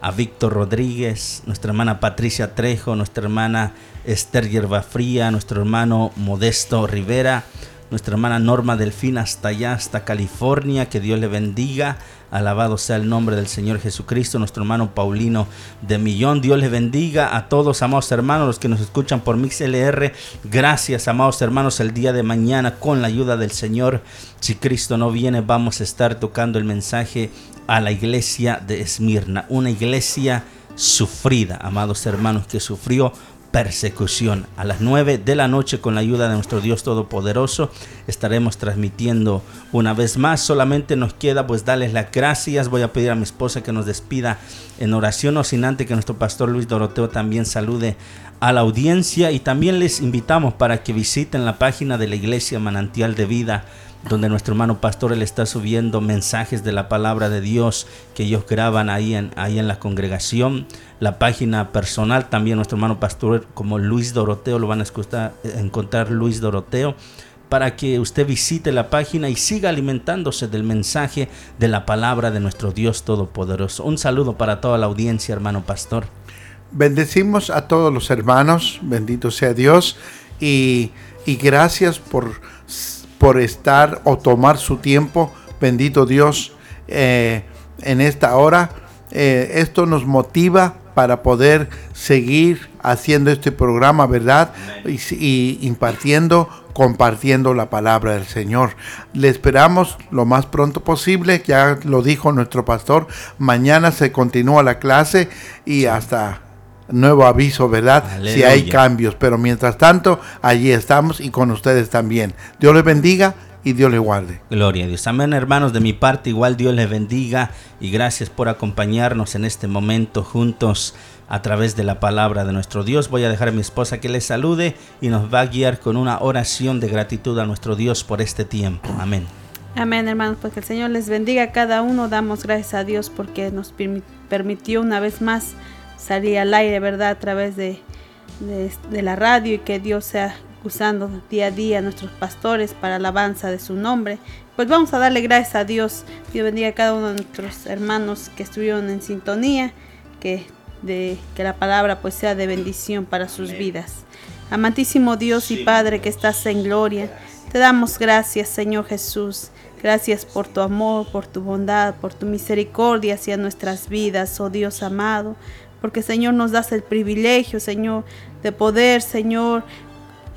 a Víctor Rodríguez, nuestra hermana Patricia Trejo, nuestra hermana Esther Hierba Fría, nuestro hermano Modesto Rivera, nuestra hermana Norma Delfín hasta allá, hasta California, que Dios le bendiga. Alabado sea el nombre del Señor Jesucristo, nuestro hermano Paulino de Millón. Dios les bendiga a todos, amados hermanos, los que nos escuchan por MixLR. Gracias, amados hermanos, el día de mañana, con la ayuda del Señor. Si Cristo no viene, vamos a estar tocando el mensaje a la iglesia de Esmirna, una iglesia sufrida, amados hermanos, que sufrió persecución. A las 9 de la noche, con la ayuda de nuestro Dios Todopoderoso, estaremos transmitiendo una vez más. Solamente nos queda pues darles las gracias. Voy a pedir a mi esposa que nos despida en oración, o sin antes que nuestro pastor Luis Doroteo también salude a la audiencia. Y también les invitamos para que visiten la página de la Iglesia Manantial de Vida donde nuestro hermano pastor él está subiendo mensajes de la palabra de Dios que ellos graban ahí en, ahí en la congregación. La página personal también nuestro hermano pastor como Luis Doroteo, lo van a escuchar, encontrar Luis Doroteo. para que usted visite la página y siga alimentándose del mensaje de la palabra de nuestro Dios Todopoderoso. Un saludo para toda la audiencia, hermano pastor. Bendecimos a todos los hermanos, bendito sea Dios, y, y gracias por, por estar o tomar su tiempo, bendito Dios, eh, en esta hora. Eh, esto nos motiva para poder seguir haciendo este programa, ¿verdad? Y, y, impartiendo, compartiendo la palabra del Señor. Le esperamos lo más pronto posible, ya lo dijo nuestro pastor, mañana se continúa la clase y hasta nuevo aviso, ¿verdad? Aleluya. Si hay cambios, pero mientras tanto, allí estamos y con ustedes también. Dios les bendiga y Dios les guarde. Gloria a Dios. Amén, hermanos. De mi parte, igual Dios les bendiga y gracias por acompañarnos en este momento juntos a través de la palabra de nuestro Dios. Voy a dejar a mi esposa que les salude y nos va a guiar con una oración de gratitud a nuestro Dios por este tiempo. Amén. Amén, hermanos, pues que el Señor les bendiga a cada uno. Damos gracias a Dios porque nos permi- permitió una vez más salir al aire, ¿verdad? A través de, de, de la radio y que Dios sea usando día a día a nuestros pastores para alabanza de su nombre. Pues vamos a darle gracias a Dios. Dios bendiga a cada uno de nuestros hermanos que estuvieron en sintonía, que, de, que la palabra pues sea de bendición para sus vidas. Amantísimo Dios y Padre que estás en gloria, te damos gracias Señor Jesús. Gracias por tu amor, por tu bondad, por tu misericordia hacia nuestras vidas, oh Dios amado. Porque Señor nos das el privilegio, Señor, de poder, Señor,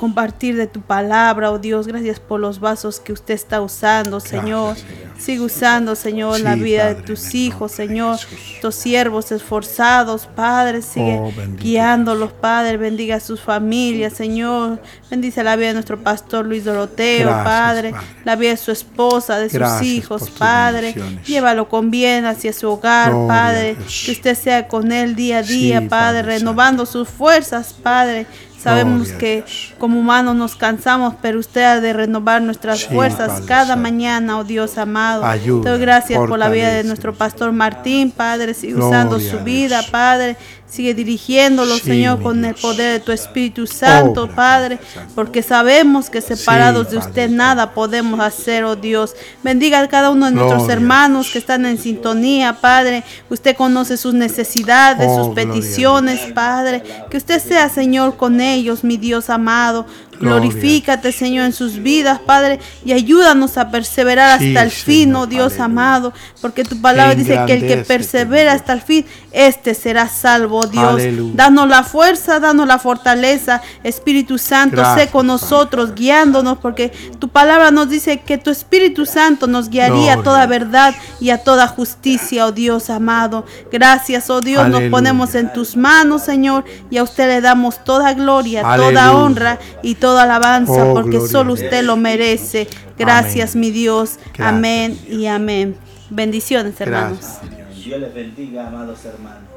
compartir de tu palabra, oh Dios. Gracias por los vasos que usted está usando, Señor. Sigue usando, Señor, la vida de tus hijos, Señor. Tus siervos esforzados, Padre, sigue Oh, bendito guiándolos, Padre. Bendiga a sus familias, Señor. Bendice la vida de nuestro pastor Luis Doroteo, Gracias, Padre. Padre. La vida de su esposa, de sus hijos, Padre. Llévalo con bien hacia su hogar, Gloria Padre. Que usted sea con él día a Sí, día, Padre, Padre renovando sus fuerzas, Padre. Sabemos que como humanos nos cansamos, pero usted ha de renovar nuestras Sí, fuerzas Padre cada Santo. mañana, oh Dios amado. Ayuda, Te doy gracias por la vida de nuestro pastor Martín, Padre. Sigue usando su vida, Padre. Sigue dirigiéndolo, Sí, Señor, con el poder de tu Espíritu Santo, Obra, Padre. Porque sabemos que separados Sí, de usted nada podemos hacer, oh Dios. Bendiga a cada uno de nuestros Gloria hermanos que están en sintonía, Padre. Usted conoce sus necesidades, Oh, sus peticiones, Padre. Que usted sea, Señor, con ellos, mi Dios amado. Glorifícate, Señor, en sus vidas, Padre, y ayúdanos a perseverar Sí, hasta el fin, oh Dios amado, porque tu palabra dice que el que persevera hasta el fin, este será salvo, oh Dios. Aleluya. Danos la fuerza, danos la fortaleza, Espíritu Santo, Gracias, sé con nosotros, guiándonos, porque tu palabra nos dice que tu Espíritu Santo nos guiaría a Gloria toda a verdad y a toda justicia, oh Dios amado. Gracias, oh Dios, nos ponemos en tus manos, Señor, y a usted le damos toda gloria, toda honra y toda alabanza, Oh, porque solo Dios. usted lo merece. Gracias, Amén. mi Dios. Gracias, amén Dios. y amén. Bendiciones, hermanos. Gracias. Dios les bendiga, amados hermanos.